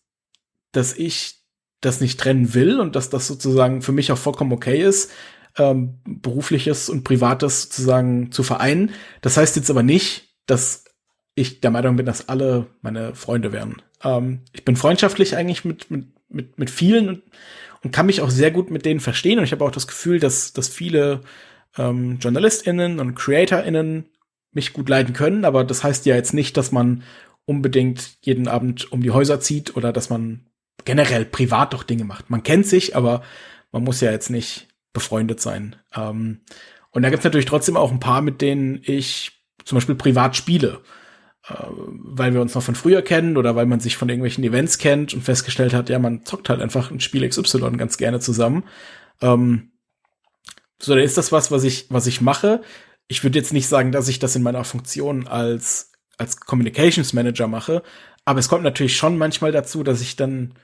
dass ich das nicht trennen will und dass das sozusagen für mich auch vollkommen okay ist, ähm, berufliches und privates sozusagen zu vereinen. Das heißt jetzt aber nicht, dass ich der Meinung bin, dass alle meine Freunde wären. Ähm, ich bin freundschaftlich eigentlich mit, mit, mit, mit vielen und, und kann mich auch sehr gut mit denen verstehen. Und ich habe auch das Gefühl, dass, dass viele ähm, JournalistInnen und CreatorInnen mich gut leiden können. Aber das heißt ja jetzt nicht, dass man unbedingt jeden Abend um die Häuser zieht oder dass man generell privat doch Dinge macht. Man kennt sich, aber man muss ja jetzt nicht befreundet sein. Ähm, und da gibt's natürlich trotzdem auch ein paar, mit denen ich zum Beispiel privat spiele, äh, weil wir uns noch von früher kennen oder weil man sich von irgendwelchen Events kennt und festgestellt hat, ja, man zockt halt einfach ein Spiel XY ganz gerne zusammen. Ähm, so, dann ist das was, was ich, was ich mache. Ich würde jetzt nicht sagen, dass ich das in meiner Funktion als, als Communications Manager mache, aber es kommt natürlich schon manchmal dazu, dass ich dann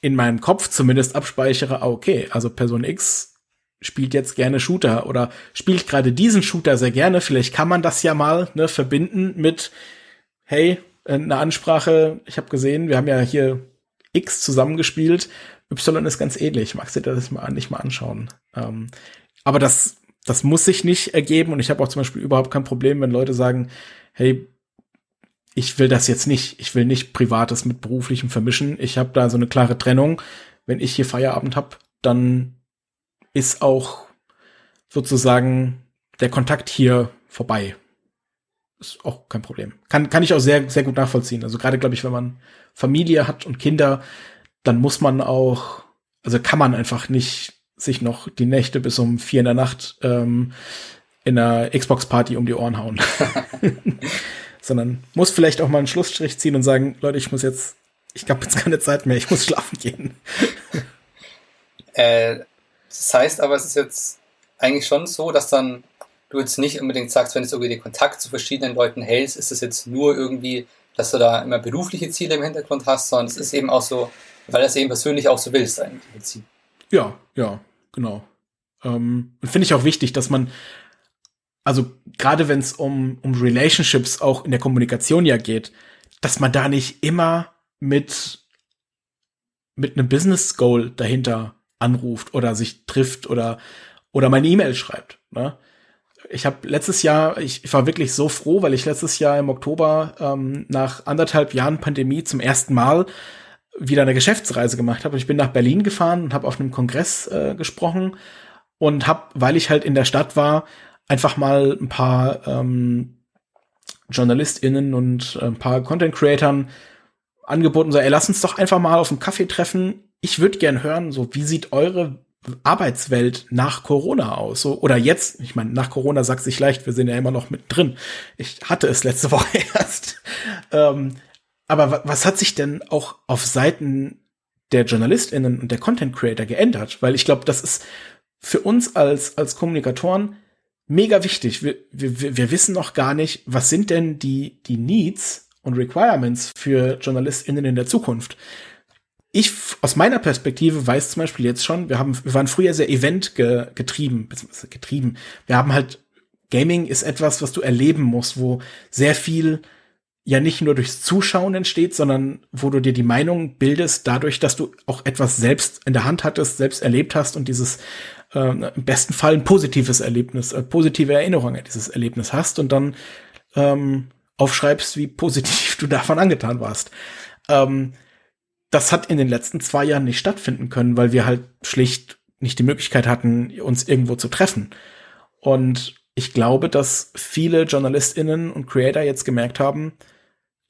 in meinem Kopf zumindest abspeichere, ah, okay, also Person X spielt jetzt gerne Shooter oder spielt gerade diesen Shooter sehr gerne. Vielleicht kann man das ja mal ne, verbinden mit, hey, eine Ansprache, ich habe gesehen, wir haben ja hier X zusammengespielt, Y ist ganz ähnlich, magst du dir das mal nicht mal anschauen? Ähm, aber das, das muss sich nicht ergeben und ich habe auch zum Beispiel überhaupt kein Problem, wenn Leute sagen, hey, ich will das jetzt nicht. Ich will nicht Privates mit Beruflichem vermischen. Ich habe da so eine klare Trennung. Wenn ich hier Feierabend habe, dann ist auch sozusagen der Kontakt hier vorbei. Ist auch kein Problem. Kann, kann ich auch sehr, sehr gut nachvollziehen. Also gerade, glaube ich, wenn man Familie hat und Kinder, dann muss man auch, also kann man einfach nicht sich noch die Nächte bis um vier in der Nacht ähm, in einer Xbox-Party um die Ohren hauen. sondern muss vielleicht auch mal einen Schlussstrich ziehen und sagen, Leute, ich muss jetzt, ich habe jetzt keine Zeit mehr, ich muss schlafen gehen. Äh, das heißt aber, es ist jetzt eigentlich schon so, dass dann du jetzt nicht unbedingt sagst, wenn du irgendwie den Kontakt zu verschiedenen Leuten hältst, ist es jetzt nur irgendwie, dass du da immer berufliche Ziele im Hintergrund hast, sondern es ist eben auch so, weil du es eben persönlich auch so willst, eigentlich im Prinzip. Ja, ja, genau. Ähm, Finde ich auch wichtig, dass man also gerade wenn es um, um Relationships auch in der Kommunikation ja geht, dass man da nicht immer mit, mit einem Business Goal dahinter anruft oder sich trifft oder, oder meine E-Mail schreibt. Ne? Ich habe letztes Jahr, ich, war wirklich so froh, weil ich letztes Jahr im Oktober ähm, nach anderthalb Jahren Pandemie zum ersten Mal wieder eine Geschäftsreise gemacht habe. Ich bin nach Berlin gefahren und habe auf einem Kongress äh, gesprochen und habe, weil ich halt in der Stadt war, einfach mal ein paar ähm, JournalistInnen und ein paar Content-Creatern angeboten, so, ey, lass uns doch einfach mal auf einen Kaffee treffen. Ich würde gern hören, so, wie sieht eure Arbeitswelt nach Corona aus? So, oder jetzt, ich meine, nach Corona sagt sich leicht, wir sind ja immer noch mit drin. Ich hatte es letzte Woche erst. Ähm, aber was hat sich denn auch auf Seiten der JournalistInnen und der Content Creator geändert? Weil ich glaube, das ist für uns als, als Kommunikatoren mega wichtig. Wir, wir, wir wissen noch gar nicht, was sind denn die, die Needs und Requirements für JournalistInnen in der Zukunft. Ich aus meiner Perspektive weiß zum Beispiel jetzt schon, wir haben, wir waren früher sehr Event ge, getrieben, getrieben. Wir haben halt Gaming ist etwas, was du erleben musst, wo sehr viel ja nicht nur durchs Zuschauen entsteht, sondern wo du dir die Meinung bildest, dadurch, dass du auch etwas selbst in der Hand hattest, selbst erlebt hast und dieses äh, im besten Fall ein positives Erlebnis, äh, positive Erinnerung an dieses Erlebnis hast und dann ähm, aufschreibst, wie positiv du davon angetan warst. Ähm, das hat in den letzten zwei Jahren nicht stattfinden können, weil wir halt schlicht nicht die Möglichkeit hatten, uns irgendwo zu treffen. Und ich glaube, dass viele JournalistInnen und Creator jetzt gemerkt haben,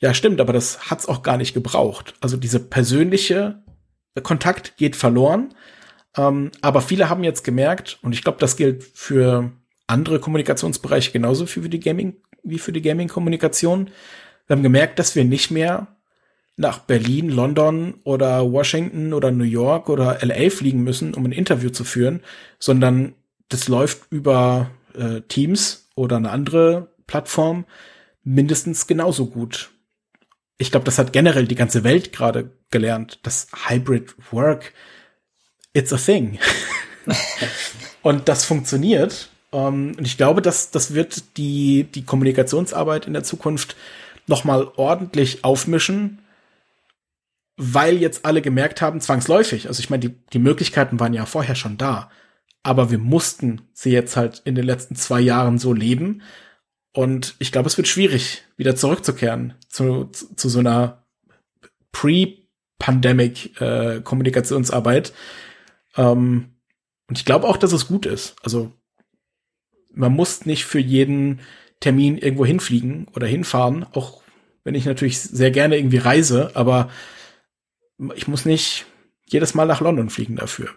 ja, stimmt, aber das hat's auch gar nicht gebraucht. Also diese persönliche Kontakt geht verloren. Ähm, aber viele haben jetzt gemerkt, und ich glaube, das gilt für andere Kommunikationsbereiche genauso wie für die Gaming, wie für die Gaming-Kommunikation. Wir haben gemerkt, dass wir nicht mehr nach Berlin, London oder Washington oder New York oder LA fliegen müssen, um ein Interview zu führen, sondern das läuft über äh, Teams oder eine andere Plattform mindestens genauso gut. Ich glaube, das hat generell die ganze Welt gerade gelernt, dass Hybrid Work, it's a thing. und das funktioniert. Ähm, und ich glaube, dass das wird die, die Kommunikationsarbeit in der Zukunft noch mal ordentlich aufmischen, weil jetzt alle gemerkt haben, zwangsläufig, also ich meine, die, die Möglichkeiten waren ja vorher schon da, aber wir mussten sie jetzt halt in den letzten zwei Jahren so leben. Und ich glaube, es wird schwierig, wieder zurückzukehren zu, zu, zu so einer Pre-Pandemic-Kommunikationsarbeit. Äh, ähm, und ich glaube auch, dass es gut ist. Also man muss nicht für jeden Termin irgendwo hinfliegen oder hinfahren, auch wenn ich natürlich sehr gerne irgendwie reise, aber ich muss nicht jedes Mal nach London fliegen dafür.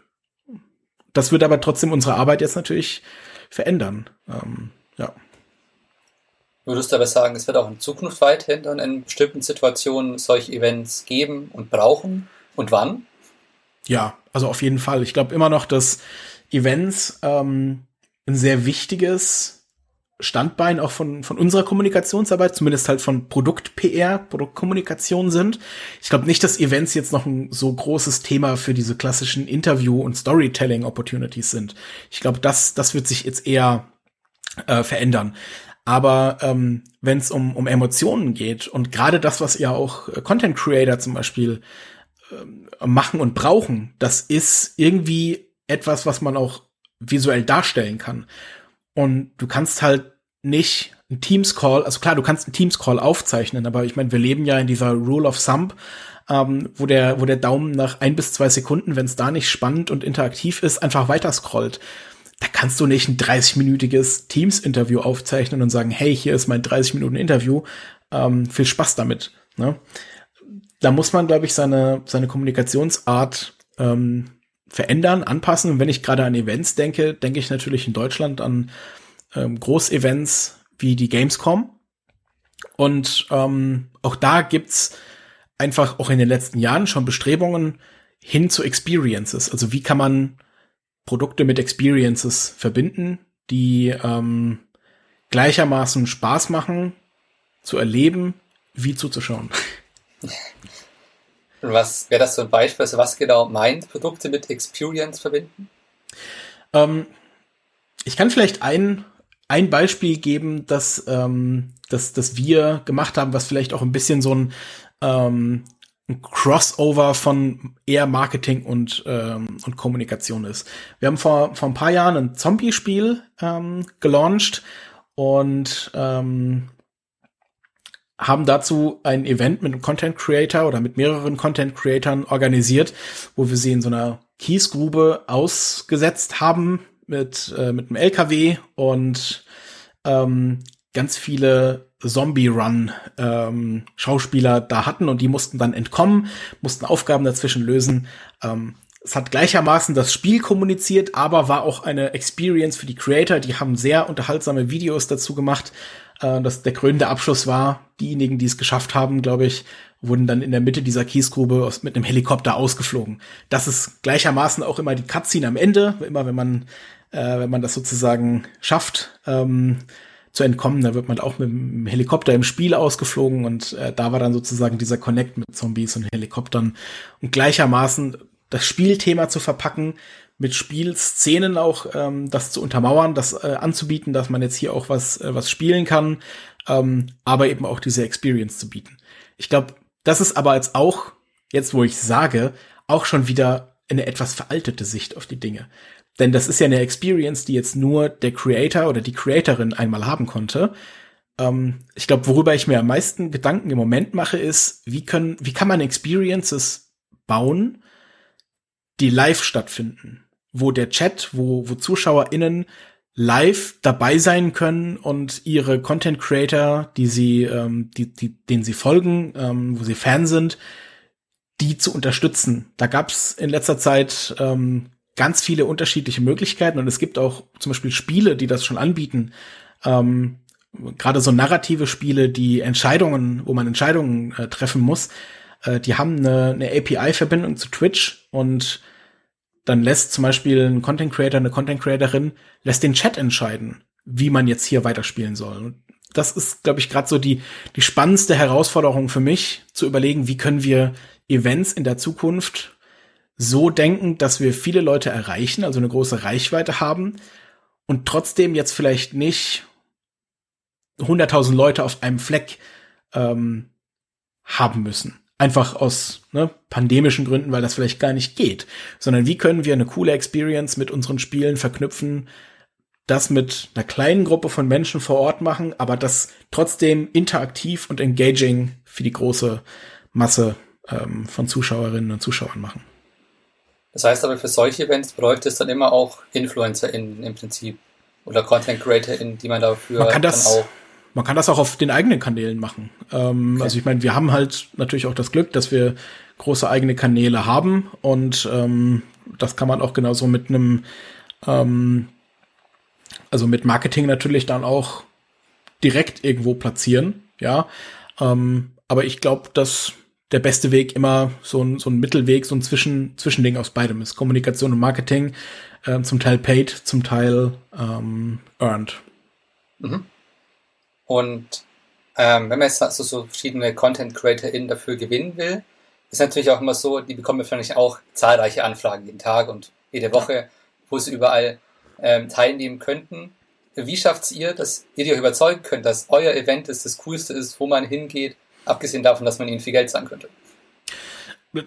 Das wird aber trotzdem unsere Arbeit jetzt natürlich verändern. Ähm, ja. Würdest du aber sagen, es wird auch in Zukunft weiterhin dann in bestimmten Situationen solche Events geben und brauchen? Und wann? Ja, also auf jeden Fall. Ich glaube immer noch, dass Events ähm, ein sehr wichtiges Standbein auch von, von unserer Kommunikationsarbeit, zumindest halt von Produkt-PR, Produktkommunikation sind. Ich glaube nicht, dass Events jetzt noch ein so großes Thema für diese klassischen Interview- und Storytelling-Opportunities sind. Ich glaube, das, das wird sich jetzt eher äh, verändern. Aber ähm, wenn es um, um Emotionen geht und gerade das, was ja auch äh, Content Creator zum Beispiel machen und brauchen, das ist irgendwie etwas, was man auch visuell darstellen kann. Und du kannst halt nicht ein Teams-Call, also klar, du kannst einen Teams-Call aufzeichnen, aber ich meine, wir leben ja in dieser Rule of Thumb, ähm, wo der, wo der Daumen nach ein bis zwei Sekunden, wenn es da nicht spannend und interaktiv ist, einfach weiter scrollt. Da kannst du nicht ein 30-minütiges Teams-Interview aufzeichnen und sagen, hey, hier ist mein 30 Minuten Interview, ähm, viel Spaß damit. Ne? Da muss man, glaube ich, seine, seine Kommunikationsart ähm, verändern, anpassen. Und wenn ich gerade an Events denke, denke ich natürlich in Deutschland an ähm, Großevents wie die Gamescom. Und ähm, auch da gibt's einfach auch in den letzten Jahren schon Bestrebungen hin zu Experiences. Also wie kann man Produkte mit Experiences verbinden, die ähm, gleichermaßen Spaß machen, zu erleben, wie zuzuschauen. Was wäre das so ein Beispiel? Also was genau meint Produkte mit Experience verbinden? Ähm, ich kann vielleicht ein, ein Beispiel geben, dass, ähm, dass, dass wir gemacht haben, was vielleicht auch ein bisschen so ein, ähm, ein Crossover von eher Marketing und, ähm, und Kommunikation ist. Wir haben vor, vor ein paar Jahren ein Zombie-Spiel ähm, gelauncht und ähm, haben dazu ein Event mit einem Content Creator oder mit mehreren Content Creatoren organisiert, wo wir sie in so einer Kiesgrube ausgesetzt haben mit, äh, mit einem LKW und ähm, ganz viele Zombie-Run-Schauspieler ähm, da hatten und die mussten dann entkommen, mussten Aufgaben dazwischen lösen. Ähm, es hat gleichermaßen das Spiel kommuniziert, aber war auch eine Experience für die Creator. Die haben sehr unterhaltsame Videos dazu gemacht äh, das der krönende Abschluss war. Diejenigen, die es geschafft haben, glaube ich, wurden dann in der Mitte dieser Kiesgrube aus, mit einem Helikopter ausgeflogen. Das ist gleichermaßen auch immer die Cutscene am Ende, immer wenn man, äh, wenn man das sozusagen schafft, ähm, zu entkommen, da wird man auch mit dem Helikopter im Spiel ausgeflogen und äh, da war dann sozusagen dieser Connect mit Zombies und Helikoptern und gleichermaßen das Spielthema zu verpacken mit Spielszenen auch ähm, das zu untermauern, das äh, anzubieten, dass man jetzt hier auch was äh, was spielen kann, ähm, aber eben auch diese Experience zu bieten. Ich glaube, das ist aber jetzt auch jetzt, wo ich sage, auch schon wieder eine etwas veraltete Sicht auf die Dinge. Denn das ist ja eine Experience, die jetzt nur der Creator oder die Creatorin einmal haben konnte. Ähm, ich glaube, worüber ich mir am meisten Gedanken im Moment mache, ist, wie können, wie kann man Experiences bauen, die live stattfinden, wo der Chat, wo, wo ZuschauerInnen live dabei sein können und ihre Content Creator, die sie, ähm, die, die, denen sie folgen, ähm, wo sie Fan sind, die zu unterstützen. Da gab's in letzter Zeit ähm, ganz viele unterschiedliche Möglichkeiten und es gibt auch zum Beispiel Spiele, die das schon anbieten. Ähm, Gerade so narrative Spiele, die Entscheidungen, wo man Entscheidungen äh, treffen muss, äh, die haben eine, eine API-Verbindung zu Twitch und dann lässt zum Beispiel ein Content Creator, eine Content Creatorin, lässt den Chat entscheiden, wie man jetzt hier weiterspielen soll. Und das ist, glaube ich, gerade so die, die spannendste Herausforderung für mich, zu überlegen, wie können wir Events in der Zukunft so denken, dass wir viele Leute erreichen, also eine große Reichweite haben und trotzdem jetzt vielleicht nicht 100.000 Leute auf einem Fleck ähm, haben müssen. Einfach aus ne, pandemischen Gründen, weil das vielleicht gar nicht geht. Sondern wie können wir eine coole Experience mit unseren Spielen verknüpfen, das mit einer kleinen Gruppe von Menschen vor Ort machen, aber das trotzdem interaktiv und engaging für die große Masse ähm, von Zuschauerinnen und Zuschauern machen. Das heißt aber, für solche Events bräuchte es dann immer auch InfluencerInnen im Prinzip oder Content CreatorInnen, die man dafür man kann das, auch man kann das auch auf den eigenen Kanälen machen. Ähm, okay. Also ich meine, wir haben halt natürlich auch das Glück, dass wir große eigene Kanäle haben und ähm, das kann man auch genauso mit einem, ähm, also mit Marketing natürlich dann auch direkt irgendwo platzieren, ja. Ähm, aber ich glaube, dass der beste Weg immer so ein, so ein Mittelweg, so ein Zwischen, Zwischending aus beidem ist. Kommunikation und Marketing, äh, zum Teil paid, zum Teil ähm, earned. Mhm. Und ähm, wenn man jetzt also so verschiedene Content CreatorInnen dafür gewinnen will, ist natürlich auch immer so, die bekommen wahrscheinlich auch zahlreiche Anfragen jeden Tag und jede Woche, wo sie überall ähm, teilnehmen könnten. Wie schafft ihr, dass ihr die auch überzeugen könnt, dass euer Event ist, das Coolste ist, wo man hingeht, abgesehen davon, dass man ihnen viel Geld zahlen könnte?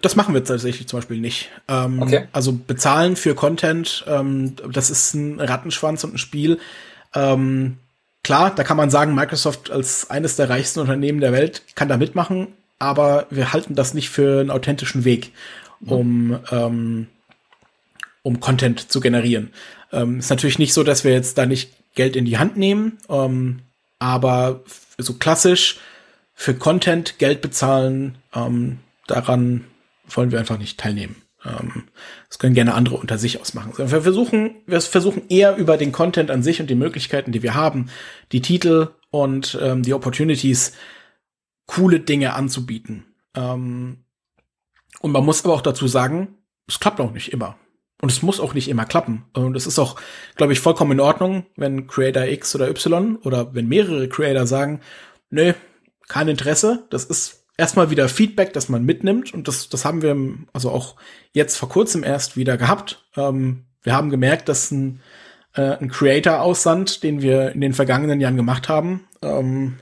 Das machen wir tatsächlich zum Beispiel nicht. Ähm, okay. Also bezahlen für Content, ähm, das ist ein Rattenschwanz und ein Spiel. Ähm, Klar, da kann man sagen, Microsoft als eines der reichsten Unternehmen der Welt kann da mitmachen, aber wir halten das nicht für einen authentischen Weg, um, mhm. ähm, um Content zu generieren. Ähm, ist natürlich nicht so, dass wir jetzt da nicht Geld in die Hand nehmen, ähm, aber so klassisch für Content Geld bezahlen, ähm, daran wollen wir einfach nicht teilnehmen. Ähm, das können gerne andere unter sich ausmachen. Wir versuchen, wir versuchen eher über den Content an sich und die Möglichkeiten, die wir haben, die Titel und ähm, die Opportunities, coole Dinge anzubieten. Ähm, und man muss aber auch dazu sagen, es klappt auch nicht immer. Und es muss auch nicht immer klappen. Und es ist auch, glaube ich, vollkommen in Ordnung, wenn Creator X oder Y oder wenn mehrere Creator sagen, nö, kein Interesse, das ist erstmal wieder Feedback, das man mitnimmt. Und das, das haben wir also auch jetzt vor kurzem erst wieder gehabt. Ähm, wir haben gemerkt, dass ein, äh, ein Creator aussandt, den wir in den vergangenen Jahren gemacht haben, ähm,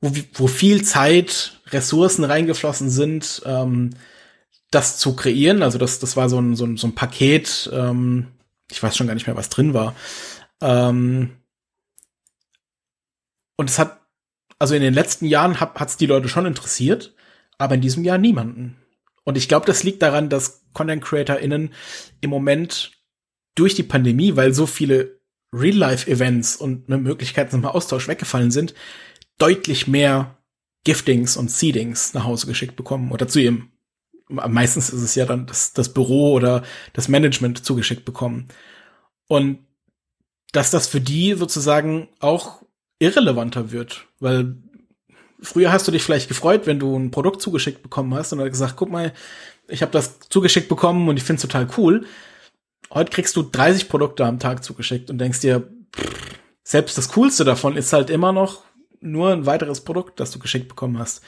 wo, wo viel Zeit, Ressourcen reingeflossen sind, ähm, das zu kreieren. Also das, das war so ein, so ein, so ein Paket, ähm, ich weiß schon gar nicht mehr, was drin war. Ähm, und es hat also in den letzten Jahren hat es die Leute schon interessiert, aber in diesem Jahr niemanden. Und ich glaube, das liegt daran, dass Content CreatorInnen im Moment durch die Pandemie, weil so viele Real-Life-Events und eine Möglichkeit zum Austausch weggefallen sind, deutlich mehr Giftings und Seedings nach Hause geschickt bekommen oder zu ihrem meistens ist es ja dann das, das Büro oder das Management zugeschickt bekommen. Und dass das für die sozusagen auch irrelevanter wird, weil früher hast du dich vielleicht gefreut, wenn du ein Produkt zugeschickt bekommen hast und dann gesagt, guck mal, ich habe das zugeschickt bekommen und ich finde es total cool. Heute kriegst du 30 Produkte am Tag zugeschickt und denkst dir, selbst das Coolste davon ist halt immer noch nur ein weiteres Produkt, das du geschickt bekommen hast.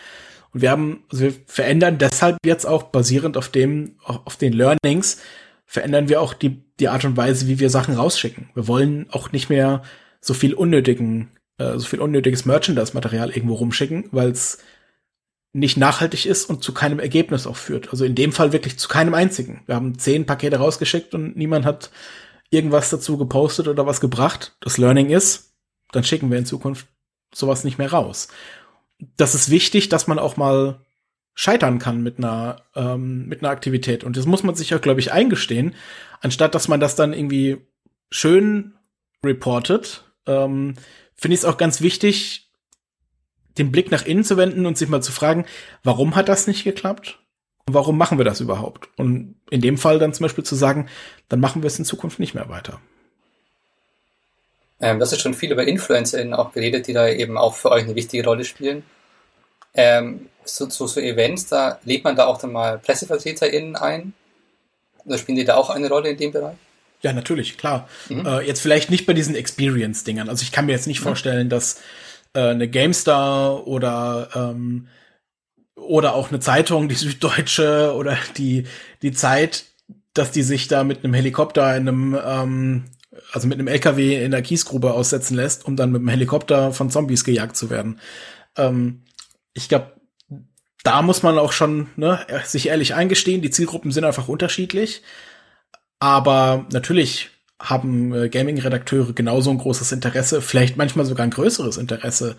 Und wir haben, also wir verändern deshalb jetzt auch basierend auf dem, auf den Learnings, verändern wir auch die, die Art und Weise, wie wir Sachen rausschicken. Wir wollen auch nicht mehr so viel unnötigen äh, so viel unnötiges Merchandise-Material irgendwo rumschicken, weil es nicht nachhaltig ist und zu keinem Ergebnis auch führt. Also in dem Fall wirklich zu keinem einzigen. Wir haben zehn Pakete rausgeschickt und niemand hat irgendwas dazu gepostet oder was gebracht. Das Learning ist, dann schicken wir in Zukunft sowas nicht mehr raus. Das ist wichtig, dass man auch mal scheitern kann mit einer, ähm, mit einer Aktivität. Und das muss man sich auch, glaube ich, eingestehen, anstatt dass man das dann irgendwie schön reportet, ähm, finde ich es auch ganz wichtig, den Blick nach innen zu wenden und sich mal zu fragen, warum hat das nicht geklappt? Und warum machen wir das überhaupt? Und in dem Fall dann zum Beispiel zu sagen, dann machen wir es in Zukunft nicht mehr weiter. Ähm, das ist schon viel über InfluencerInnen auch geredet, die da eben auch für euch eine wichtige Rolle spielen. Ähm, so, so, so Events, da lädt man da auch dann mal PressevertreterInnen ein? Oder spielen die da auch eine Rolle in dem Bereich? Ja, natürlich, klar. Mhm. Äh, jetzt vielleicht nicht bei diesen Experience-Dingern. Also ich kann mir jetzt nicht mhm. vorstellen, dass äh, eine GameStar oder ähm, oder auch eine Zeitung, die Süddeutsche oder die die Zeit, dass die sich da mit einem Helikopter in einem ähm, also mit einem LKW in der Kiesgrube aussetzen lässt, um dann mit einem Helikopter von Zombies gejagt zu werden. Ähm, ich glaube, da muss man auch schon ne, sich ehrlich eingestehen, die Zielgruppen sind einfach unterschiedlich. Aber natürlich haben äh, Gaming-Redakteure genauso ein großes Interesse, vielleicht manchmal sogar ein größeres Interesse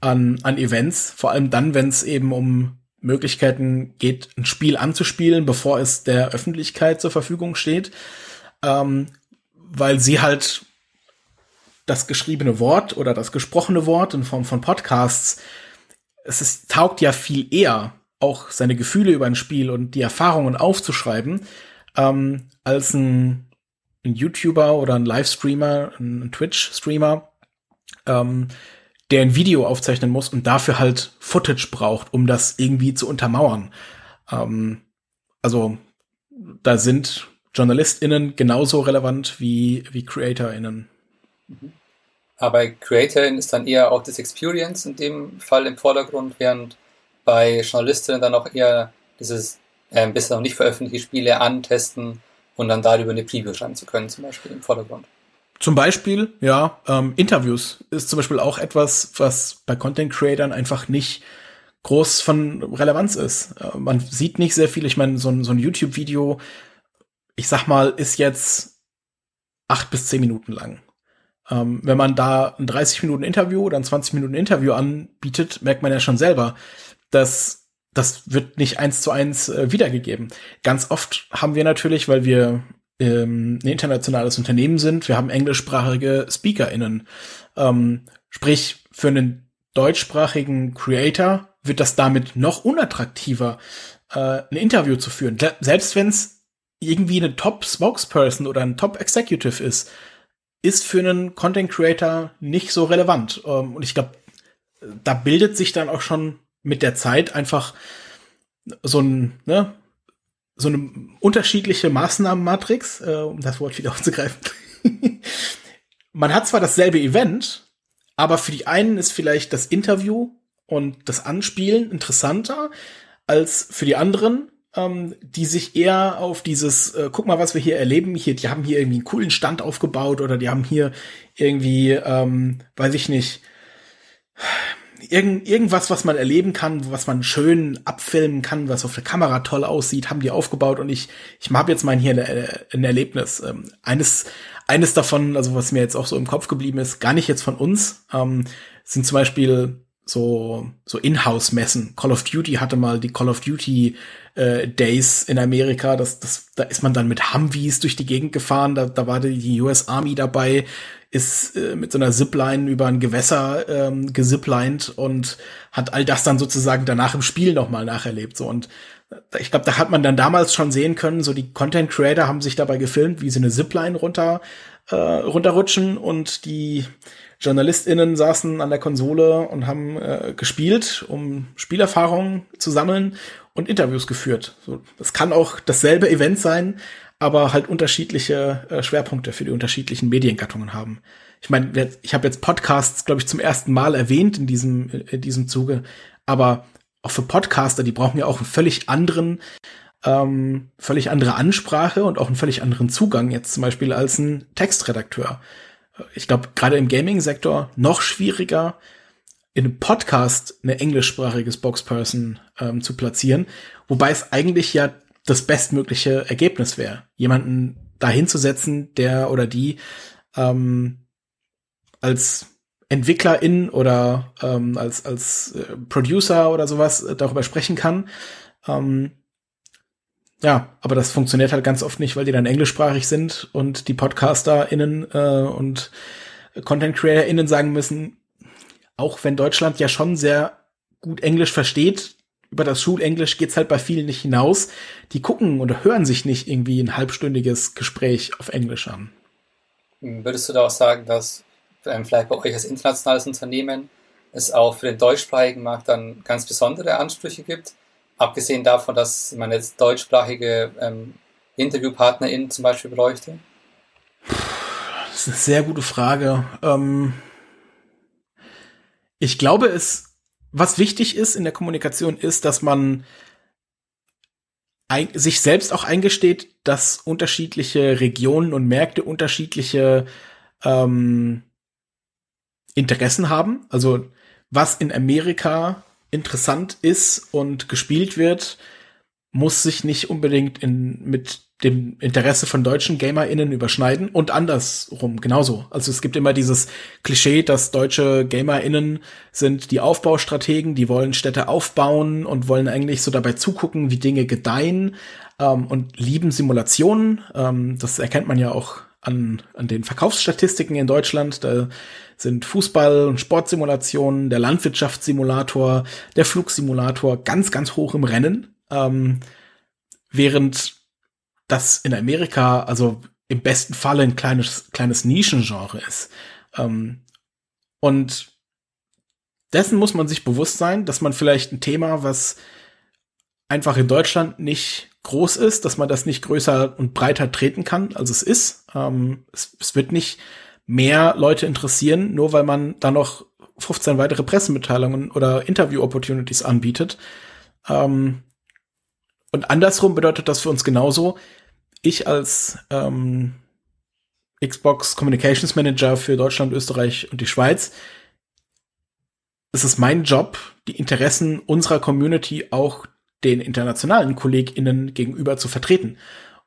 an, an Events, vor allem dann, wenn es eben um Möglichkeiten geht, ein Spiel anzuspielen, bevor es der Öffentlichkeit zur Verfügung steht, ähm, weil sie halt das geschriebene Wort oder das gesprochene Wort in Form von Podcasts, es ist, taugt ja viel eher, auch seine Gefühle über ein Spiel und die Erfahrungen aufzuschreiben, ähm, als ein, ein, YouTuber oder ein Livestreamer, ein Twitch-Streamer, ähm, der ein Video aufzeichnen muss und dafür halt Footage braucht, um das irgendwie zu untermauern. Ähm, also da sind JournalistInnen genauso relevant wie, wie CreatorInnen. Mhm. Aber CreatorInnen ist dann eher auch das Experience in dem Fall im Vordergrund, während bei JournalistInnen dann auch eher dieses ähm, bisher noch nicht veröffentlichte Spiele antesten und dann darüber eine Preview schreiben zu können, zum Beispiel im Vordergrund. Zum Beispiel, ja, ähm, Interviews ist zum Beispiel auch etwas, was bei Content Creatern einfach nicht groß von Relevanz ist. Äh, man sieht nicht sehr viel. Ich meine, so ein, so ein YouTube-Video, ich sag mal, ist jetzt acht bis zehn Minuten lang. Ähm, wenn man da ein 30 Minuten Interview oder ein 20 Minuten Interview anbietet, merkt man ja schon selber, dass das wird nicht eins zu eins äh, wiedergegeben. Ganz oft haben wir natürlich, weil wir ähm, ein internationales Unternehmen sind, wir haben englischsprachige SpeakerInnen. Ähm, sprich, für einen deutschsprachigen Creator wird das damit noch unattraktiver, äh, ein Interview zu führen. Selbst wenn es irgendwie eine Top-Spokesperson oder ein Top-Executive ist, ist für einen Content Creator nicht so relevant. Ähm, und ich glaube, da bildet sich dann auch schon mit der Zeit einfach so ein, ne, so eine unterschiedliche Maßnahmenmatrix, äh, um das Wort wieder aufzugreifen. Man hat zwar dasselbe Event, aber für die einen ist vielleicht das Interview und das Anspielen interessanter als für die anderen, ähm, die sich eher auf dieses, äh, guck mal, was wir hier erleben, hier, die haben hier irgendwie einen coolen Stand aufgebaut oder die haben hier irgendwie, ähm, weiß ich nicht, irgend, irgendwas, was man erleben kann, was man schön abfilmen kann, was auf der Kamera toll aussieht, haben die aufgebaut und ich, ich habe jetzt mal hier ein, ein Erlebnis. Ähm, eines, eines davon, also was mir jetzt auch so im Kopf geblieben ist, gar nicht jetzt von uns, ähm, sind zum Beispiel so, so Inhouse-Messen. Call of Duty hatte mal die Call of Duty äh, Days in Amerika. Das, das, da ist man dann mit Humvees durch die Gegend gefahren. Da, da war die US Army dabei ist äh, mit so einer Zipline über ein Gewässer ähm, gesiplined und hat all das dann sozusagen danach im Spiel nochmal nacherlebt. So und äh, ich glaube, da hat man dann damals schon sehen können, so die Content Creator haben sich dabei gefilmt, wie sie eine Zipline runter äh, runterrutschen und die JournalistInnen saßen an der Konsole und haben äh, gespielt, um Spielerfahrungen zu sammeln und Interviews geführt. So, das kann auch dasselbe Event sein, aber halt unterschiedliche äh, Schwerpunkte für die unterschiedlichen Mediengattungen haben. Ich meine, ich habe jetzt Podcasts, glaube ich, zum ersten Mal erwähnt in diesem, in diesem Zuge, aber auch für Podcaster, die brauchen ja auch einen völlig anderen, ähm, völlig andere Ansprache und auch einen völlig anderen Zugang jetzt zum Beispiel als ein Textredakteur. Ich glaube, gerade im Gaming-Sektor noch schwieriger, in einem Podcast eine englischsprachige Spokesperson ähm, zu platzieren, wobei es eigentlich ja das bestmögliche Ergebnis wäre. Jemanden dahin zu der oder die ähm, als EntwicklerIn oder ähm, als, als äh, Producer oder sowas äh, darüber sprechen kann. Ähm, ja, aber das funktioniert halt ganz oft nicht, weil die dann englischsprachig sind und die PodcasterInnen äh, und Content CreatorInnen sagen müssen, auch wenn Deutschland ja schon sehr gut Englisch versteht, über das Schulenglisch geht's halt bei vielen nicht hinaus. Die gucken oder hören sich nicht irgendwie ein halbstündiges Gespräch auf Englisch an. Würdest du da auch sagen, dass ähm, vielleicht bei euch als internationales Unternehmen es auch für den deutschsprachigen Markt dann ganz besondere Ansprüche gibt? Abgesehen davon, dass man jetzt deutschsprachige ähm, InterviewpartnerInnen zum Beispiel bräuchte? Das ist eine sehr gute Frage. Ähm ich glaube, es, was wichtig ist in der Kommunikation, ist, dass man sich selbst auch eingesteht, dass unterschiedliche Regionen und Märkte unterschiedliche ähm, Interessen haben. Also was in Amerika interessant ist und gespielt wird, muss sich nicht unbedingt in, mit dem Interesse von deutschen GamerInnen überschneiden und andersrum genauso. Also es gibt immer dieses Klischee, dass deutsche GamerInnen sind die Aufbaustrategen, die wollen Städte aufbauen und wollen eigentlich so dabei zugucken, wie Dinge gedeihen ähm, und lieben Simulationen. Ähm, das erkennt man ja auch an, an den Verkaufsstatistiken in Deutschland. Da sind Fußball- und Sportsimulationen, der Landwirtschaftssimulator, der Flugsimulator ganz, ganz hoch im Rennen. Ähm, während das in Amerika, also im besten Falle ein kleines, kleines Nischengenre ist. Ähm, und dessen muss man sich bewusst sein, dass man vielleicht ein Thema, was einfach in Deutschland nicht groß ist, dass man das nicht größer und breiter treten kann, als es ist. Ähm, es, es, wird nicht mehr Leute interessieren, nur weil man da noch 15 weitere Pressemitteilungen oder Interview-Opportunities anbietet. Ähm, und andersrum bedeutet das für uns genauso. Ich als ähm, Xbox Communications Manager für Deutschland, Österreich und die Schweiz, es ist mein Job, die Interessen unserer Community auch den internationalen KollegInnen gegenüber zu vertreten.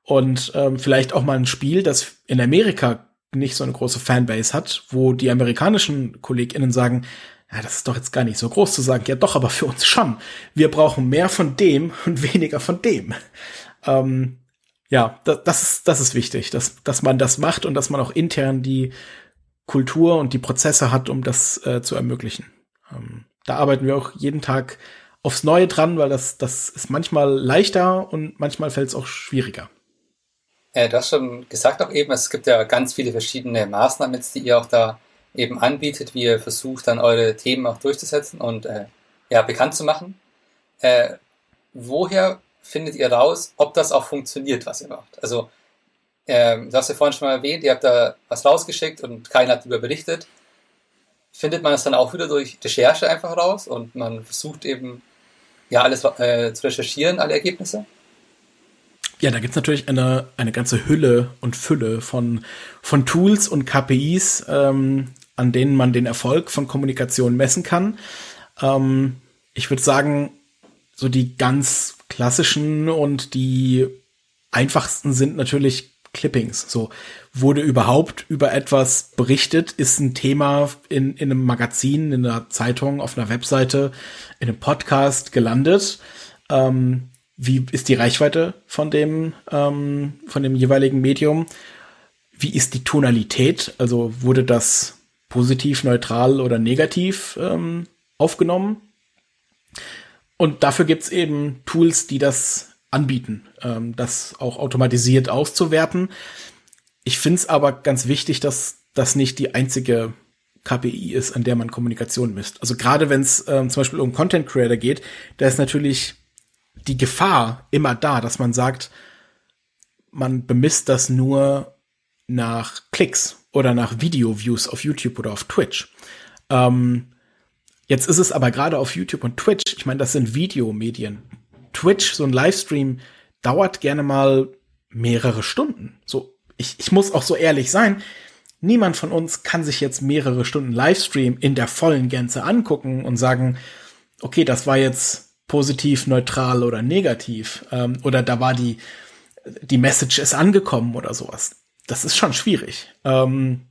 Und ähm, vielleicht auch mal ein Spiel, das in Amerika nicht so eine große Fanbase hat, wo die amerikanischen KollegInnen sagen, ja, das ist doch jetzt gar nicht so groß zu sagen, ja doch, aber für uns schon. Wir brauchen mehr von dem und weniger von dem. Ähm, ja, das, das, ist, das ist wichtig, dass, dass man das macht und dass man auch intern die Kultur und die Prozesse hat, um das äh, zu ermöglichen. Ähm, da arbeiten wir auch jeden Tag aufs Neue dran, weil das, das ist manchmal leichter und manchmal fällt es auch schwieriger. Äh, du hast schon gesagt auch eben, es gibt ja ganz viele verschiedene Maßnahmen, die ihr auch da eben anbietet, wie ihr versucht, dann eure Themen auch durchzusetzen und äh, ja, bekannt zu machen. Äh, woher findet ihr raus, ob das auch funktioniert, was ihr macht? Also, ähm, du hast ja vorhin schon mal erwähnt, ihr habt da was rausgeschickt und keiner hat darüber berichtet. Findet man es dann auch wieder durch Recherche einfach raus und man versucht eben ja alles äh, zu recherchieren, alle Ergebnisse? Ja, da gibt's natürlich eine, eine ganze Hülle und Fülle von, von Tools und KPIs, ähm, an denen man den Erfolg von Kommunikation messen kann. Ähm, ich würde sagen, so die ganz klassischen und die einfachsten sind natürlich Clippings. So wurde überhaupt über etwas berichtet, ist ein Thema in, in einem Magazin, in einer Zeitung, auf einer Webseite, in einem Podcast gelandet. Ähm, wie ist die Reichweite von dem, ähm, von dem jeweiligen Medium? Wie ist die Tonalität? Also wurde das positiv, neutral oder negativ ähm, aufgenommen? Und dafür gibt's eben Tools, die das anbieten, ähm, das auch automatisiert auszuwerten. Ich finde es aber ganz wichtig, dass das nicht die einzige KPI ist, an der man Kommunikation misst. Also gerade wenn es ähm, zum Beispiel um Content Creator geht, da ist natürlich die Gefahr immer da, dass man sagt, man bemisst das nur nach Klicks oder nach Video-Views auf YouTube oder auf Twitch. Ähm, Jetzt ist es aber gerade auf YouTube und Twitch, ich meine, das sind Videomedien. Twitch, so ein Livestream, dauert gerne mal mehrere Stunden. So, ich, ich muss auch so ehrlich sein, niemand von uns kann sich jetzt mehrere Stunden Livestream in der vollen Gänze angucken und sagen, okay, das war jetzt positiv, neutral oder negativ. Ähm, oder da war die, die Message ist angekommen oder sowas. Das ist schon schwierig. Ähm,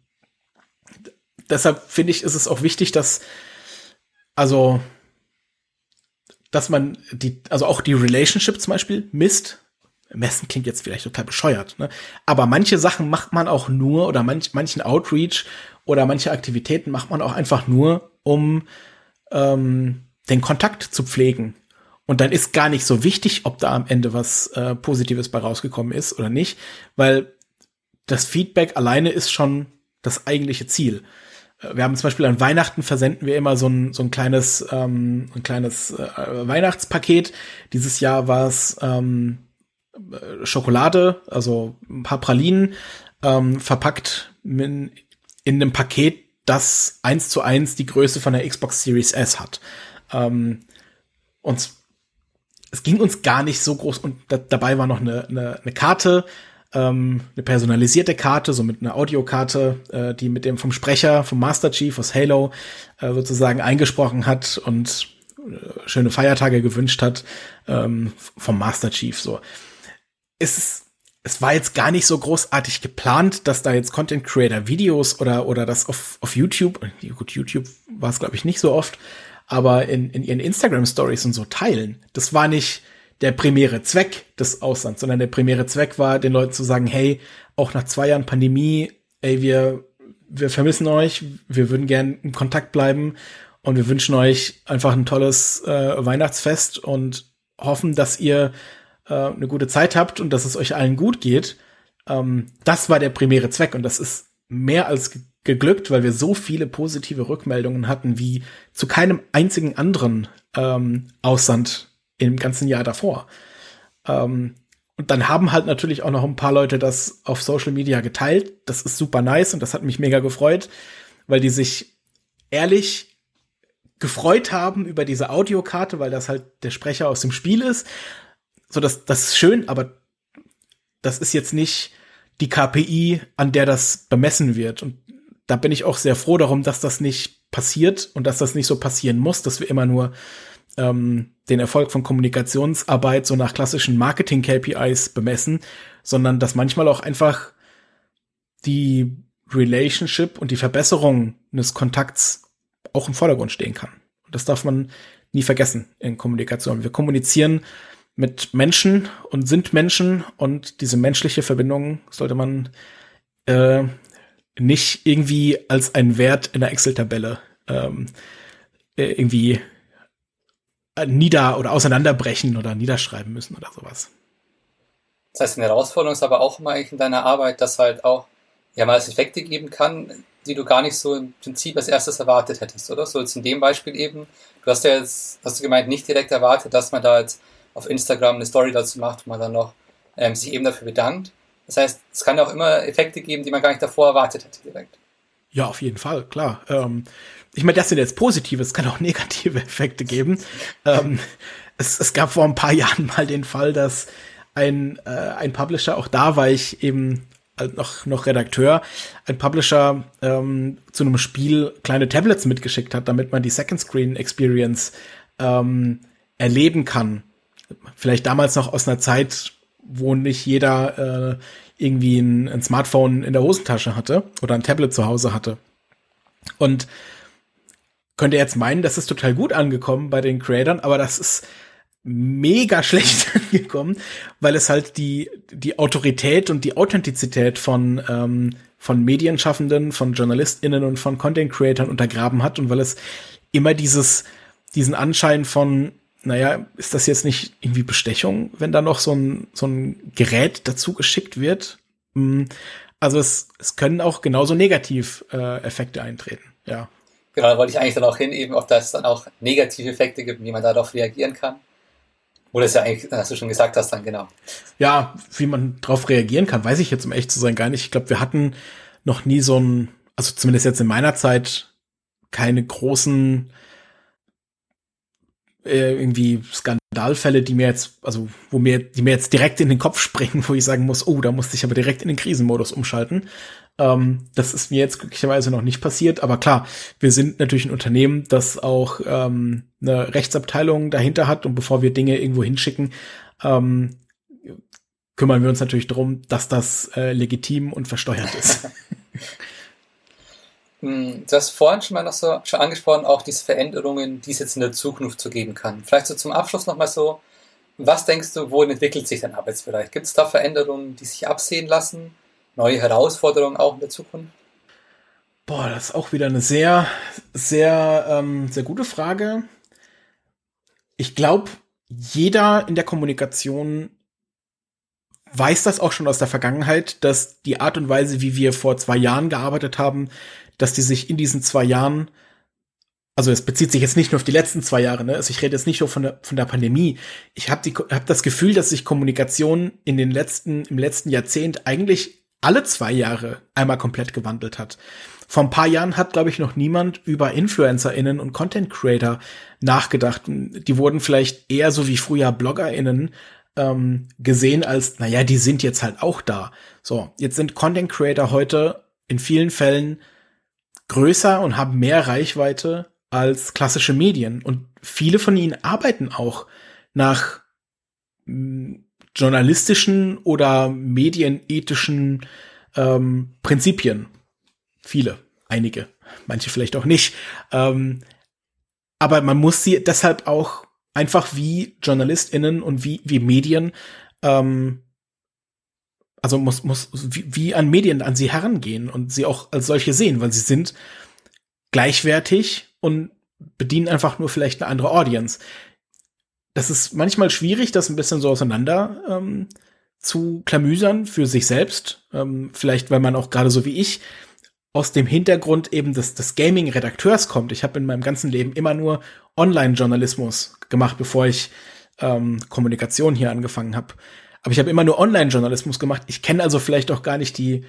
deshalb finde ich, ist es auch wichtig, dass, also, dass man die, also auch die Relationship zum Beispiel misst. Messen klingt jetzt vielleicht total bescheuert, ne? Aber manche Sachen macht man auch nur oder manch, manchen Outreach oder manche Aktivitäten macht man auch einfach nur, um ähm, den Kontakt zu pflegen. Und dann ist gar nicht so wichtig, ob da am Ende was äh, Positives bei rausgekommen ist oder nicht, weil das Feedback alleine ist schon das eigentliche Ziel. Äh, wir haben zum Beispiel an Weihnachten versenden wir immer so ein, so ein kleines, ähm, ein kleines äh, Weihnachtspaket. Dieses Jahr war es ähm, Schokolade, also ein paar Pralinen, ähm, verpackt in, in einem Paket, das eins zu eins die Größe von der Xbox Series S hat. Ähm, und es ging uns gar nicht so groß und da, dabei war noch eine, eine, eine Karte, ähm, eine personalisierte Karte, so mit einer Audiokarte, äh, die mit dem vom Sprecher, vom Master Chief aus Halo äh, sozusagen eingesprochen hat und äh, schöne Feiertage gewünscht hat ähm, vom Master Chief. So, es es war jetzt gar nicht so großartig geplant, dass da jetzt Content Creator Videos oder oder das auf, auf YouTube, gut YouTube war es glaube ich nicht so oft, aber in, in ihren Instagram Stories und so teilen. Das war nicht der primäre Zweck des Auslands, sondern der primäre Zweck war, den Leuten zu sagen, hey, auch nach zwei Jahren Pandemie, ey, wir, wir vermissen euch, wir würden gern in Kontakt bleiben und wir wünschen euch einfach ein tolles äh, Weihnachtsfest und hoffen, dass ihr äh, eine gute Zeit habt und dass es euch allen gut geht. Ähm, das war der primäre Zweck und das ist mehr als geglückt, weil wir so viele positive Rückmeldungen hatten wie zu keinem einzigen anderen ähm, Aussand im ganzen Jahr davor. Ähm, und dann haben halt natürlich auch noch ein paar Leute das auf Social Media geteilt. Das ist super nice und das hat mich mega gefreut, weil die sich ehrlich gefreut haben über diese Audiokarte, weil das halt der Sprecher aus dem Spiel ist. So, das, das ist schön, aber das ist jetzt nicht die KPI, an der das bemessen wird. Und da bin ich auch sehr froh darum, dass das nicht passiert und dass das nicht so passieren muss, dass wir immer nur ähm, den Erfolg von Kommunikationsarbeit so nach klassischen Marketing-KPIs bemessen, sondern dass manchmal auch einfach die Relationship und die Verbesserung des Kontakts auch im Vordergrund stehen kann. Und das darf man nie vergessen in Kommunikation. Wir kommunizieren mit Menschen und sind Menschen und diese menschliche Verbindung sollte man äh, nicht irgendwie als ein Wert in der Excel-Tabelle ähm, äh, irgendwie äh, nieder- oder auseinanderbrechen oder niederschreiben müssen oder sowas. Das heißt, eine Herausforderung ist aber auch immer eigentlich in deiner Arbeit, dass halt auch ja mal Effekte geben kann, die du gar nicht so im Prinzip als erstes erwartet hättest, oder? So jetzt in dem Beispiel eben, du hast ja jetzt, hast du gemeint, nicht direkt erwartet, dass man da jetzt auf Instagram eine Story dazu macht, wo man dann noch ähm, sich eben dafür bedankt. Das heißt, es kann auch immer Effekte geben, die man gar nicht davor erwartet hätte direkt. Ja, auf jeden Fall, klar. Ähm, ich meine, das sind jetzt positive, es kann auch negative Effekte geben. Ähm, es, es gab vor ein paar Jahren mal den Fall, dass ein, äh, ein Publisher, auch da war ich eben äh, noch, noch Redakteur, ein Publisher ähm, zu einem Spiel kleine Tablets mitgeschickt hat, damit man die Second Screen Experience ähm, erleben kann. Vielleicht damals noch aus einer Zeit, wo nicht jeder äh, irgendwie ein, ein Smartphone in der Hosentasche hatte oder ein Tablet zu Hause hatte. Und könnte jetzt meinen, das ist total gut angekommen bei den Creators, aber das ist mega schlecht angekommen, weil es halt die, die Autorität und die Authentizität von, ähm, von Medienschaffenden, von JournalistInnen und von Content Creatern untergraben hat und weil es immer dieses, diesen Anschein von, naja, ist das jetzt nicht irgendwie Bestechung, wenn da noch so ein, so ein Gerät dazu geschickt wird? Hm, also es, es können auch genauso negativ äh, Effekte eintreten, ja. Genau, da wollte ich eigentlich dann auch hin, eben, ob das dann auch negative Effekte gibt, wie man darauf reagieren kann. Oder es ja eigentlich, was du schon gesagt hast, dann genau. Ja, wie man darauf reagieren kann, weiß ich jetzt, um echt zu sein, gar nicht. Ich glaube, wir hatten noch nie so ein, also zumindest jetzt in meiner Zeit, keine großen äh, irgendwie Skandalfälle, die mir jetzt, also wo mir, die mir jetzt direkt in den Kopf springen, wo ich sagen muss, oh, da musste ich aber direkt in den Krisenmodus umschalten. Ähm, das ist mir jetzt glücklicherweise noch nicht passiert, aber klar, wir sind natürlich ein Unternehmen, das auch ähm, eine Rechtsabteilung dahinter hat und bevor wir Dinge irgendwo hinschicken, ähm, kümmern wir uns natürlich darum, dass das äh, legitim und versteuert ist. Hm, du hast vorhin schon mal noch so schon angesprochen, auch diese Veränderungen, die es jetzt in der Zukunft so geben kann. Vielleicht so zum Abschluss nochmal so, was denkst du, wohin entwickelt sich dein Arbeitsbereich? Gibt es da Veränderungen, die sich absehen lassen? Neue Herausforderungen auch in der Zukunft? Boah, das ist auch wieder eine sehr, sehr, ähm, sehr gute Frage. Ich glaube, jeder in der Kommunikation weiß das auch schon aus der Vergangenheit, dass die Art und Weise, wie wir vor zwei Jahren gearbeitet haben, dass die sich in diesen zwei Jahren, also es bezieht sich jetzt nicht nur auf die letzten zwei Jahre, ne? Also ich rede jetzt nicht nur von der, von der Pandemie. Ich habe hab das Gefühl, dass sich Kommunikation in den letzten, im letzten Jahrzehnt eigentlich alle zwei Jahre einmal komplett gewandelt hat. Vor ein paar Jahren hat, glaube ich, noch niemand über InfluencerInnen und Content Creator nachgedacht. Die wurden vielleicht eher so wie früher BloggerInnen ähm, gesehen als, naja, die sind jetzt halt auch da. So, jetzt sind Content Creator heute in vielen Fällen größer und haben mehr Reichweite als klassische Medien. Und viele von ihnen arbeiten auch nach hm, journalistischen oder medienethischen ähm, Prinzipien. Viele, einige, manche vielleicht auch nicht. Ähm, aber man muss sie deshalb auch einfach wie JournalistInnen und wie, wie Medien, ähm, also muss, muss wie, wie an Medien an sie herangehen und sie auch als solche sehen, weil sie sind gleichwertig und bedienen einfach nur vielleicht eine andere Audience. Das ist manchmal schwierig, das ein bisschen so auseinander ähm, zu klamüsern für sich selbst. Ähm, vielleicht, weil man auch gerade so wie ich aus dem Hintergrund eben des, des Gaming-Redakteurs kommt. Ich habe in meinem ganzen Leben immer nur Online-Journalismus gemacht, bevor ich ähm, Kommunikation hier angefangen habe. Aber ich habe immer nur Online-Journalismus gemacht. Ich kenne also vielleicht auch gar nicht die,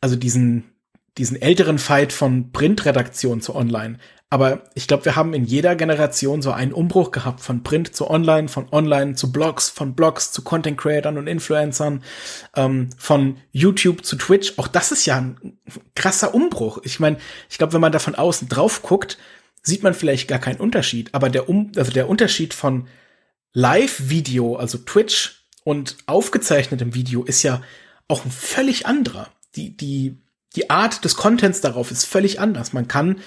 also diesen, diesen älteren Fight von Printredaktion zu Online. Aber ich glaube, wir haben in jeder Generation so einen Umbruch gehabt von Print zu Online, von Online zu Blogs, von Blogs zu Content Creatern und Influencern, ähm, von YouTube zu Twitch. Auch das ist ja ein krasser Umbruch. Ich meine, ich glaube, wenn man da von außen drauf guckt, sieht man vielleicht gar keinen Unterschied. Aber der, um also der Unterschied von Live-Video, also Twitch und aufgezeichnetem Video ist ja auch ein völlig anderer. Die, die, die Art des Contents darauf ist völlig anders. Man kann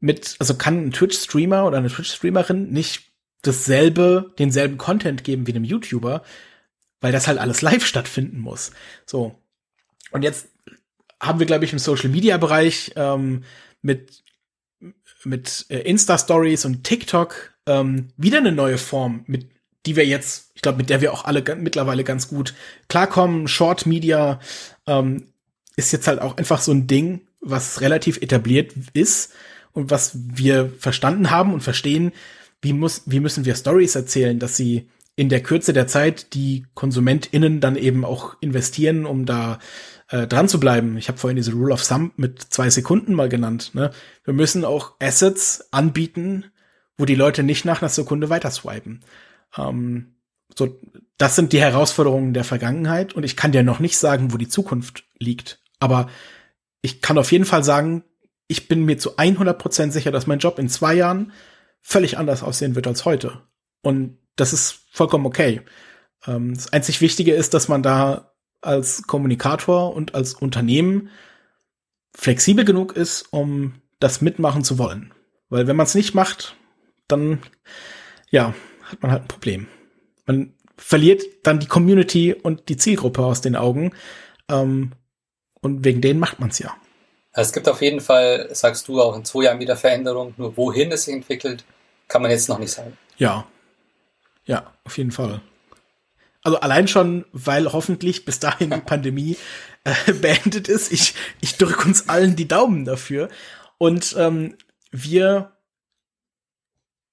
mit, also kann ein Twitch-Streamer oder eine Twitch-Streamerin nicht dasselbe, denselben Content geben wie einem YouTuber, weil das halt alles live stattfinden muss. So. Und jetzt haben wir, glaube ich, im Social-Media-Bereich ähm, mit mit äh, Insta-Stories und TikTok ähm, wieder eine neue Form, mit die wir jetzt, ich glaube, mit der wir auch alle mittlerweile ganz gut klarkommen. Short Media ähm, ist jetzt halt auch einfach so ein Ding, was relativ etabliert ist und was wir verstanden haben und verstehen, wie muss, wie müssen wir Stories erzählen, dass sie in der Kürze der Zeit die KonsumentInnen dann eben auch investieren, um da äh, dran zu bleiben. Ich habe vorhin diese Rule of Thumb mit zwei Sekunden mal genannt. Ne? Wir müssen auch Assets anbieten, wo die Leute nicht nach einer Sekunde weiter swipen. Ähm, so, das sind die Herausforderungen der Vergangenheit und ich kann dir noch nicht sagen, wo die Zukunft liegt. Aber ich kann auf jeden Fall sagen, ich bin mir zu 100% sicher, dass mein Job in zwei Jahren völlig anders aussehen wird als heute. Und das ist vollkommen okay. Ähm, das einzig Wichtige ist, dass man da als Kommunikator und als Unternehmen flexibel genug ist, um das mitmachen zu wollen. Weil wenn man es nicht macht, dann ja, hat man halt ein Problem. Man verliert dann die Community und die Zielgruppe aus den Augen. Ähm, und wegen denen macht man es ja. Es gibt auf jeden Fall, sagst du, auch in zwei Jahren wieder Veränderung. Nur wohin es sich entwickelt, kann man jetzt noch nicht sagen. Ja. Ja, auf jeden Fall. Also allein schon, weil hoffentlich bis dahin die Pandemie äh, beendet ist. Ich, ich drücke uns allen die Daumen dafür. Und ähm, wir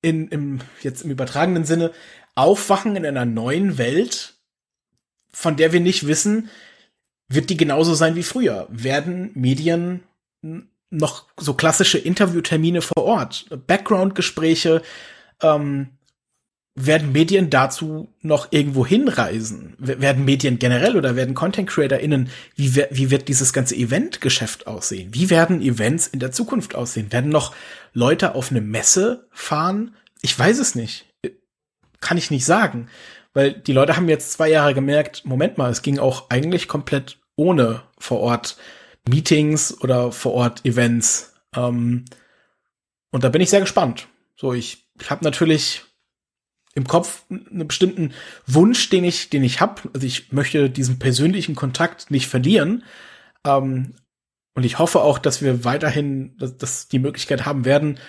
in, im, jetzt im übertragenen Sinne aufwachen in einer neuen Welt, von der wir nicht wissen, wird die genauso sein wie früher? Werden Medien noch so klassische Interviewtermine vor Ort, Background-Gespräche, ähm, werden Medien dazu noch irgendwo hinreisen? Werden Medien generell oder werden Content CreatorInnen, wie, wie wird dieses ganze Eventgeschäft aussehen? Wie werden Events in der Zukunft aussehen? Werden noch Leute auf eine Messe fahren? Ich weiß es nicht. Kann ich nicht sagen. Weil die Leute haben jetzt zwei Jahre gemerkt, Moment mal, es ging auch eigentlich komplett ohne vor Ort Meetings oder vor Ort Events. Ähm, und da bin ich sehr gespannt. So, ich, ich habe natürlich im Kopf einen bestimmten Wunsch, den ich, den ich habe. Also ich möchte diesen persönlichen Kontakt nicht verlieren. Ähm, und ich hoffe auch, dass wir weiterhin, dass, dass die Möglichkeit haben werden,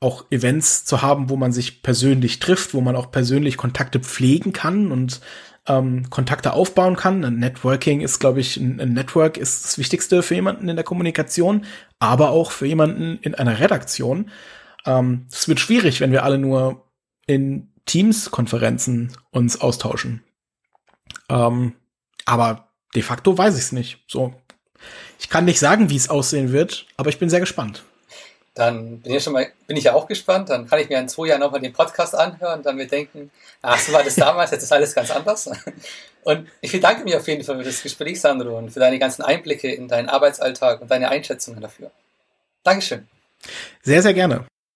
auch Events zu haben, wo man sich persönlich trifft, wo man auch persönlich Kontakte pflegen kann und ähm, Kontakte aufbauen kann. Ein Networking ist, glaube ich, ein, ein, Network ist das Wichtigste für jemanden in der Kommunikation, aber auch für jemanden in einer Redaktion. Ähm, es ähm, wird schwierig, wenn wir alle nur in Teams-Konferenzen uns austauschen. Ähm, aber de facto weiß ich es nicht. So, ich kann nicht sagen, wie es aussehen wird, aber ich bin sehr gespannt. Dann bin ich, schon mal, bin ich ja auch gespannt. Dann kann ich mir in zwei Jahren nochmal den Podcast anhören und dann mir denken, ach, so war das damals, jetzt ist alles ganz anders. Und ich bedanke mich auf jeden Fall für das Gespräch, Sandro, und für deine ganzen Einblicke in deinen Arbeitsalltag und deine Einschätzungen dafür. Dankeschön. Sehr, sehr gerne.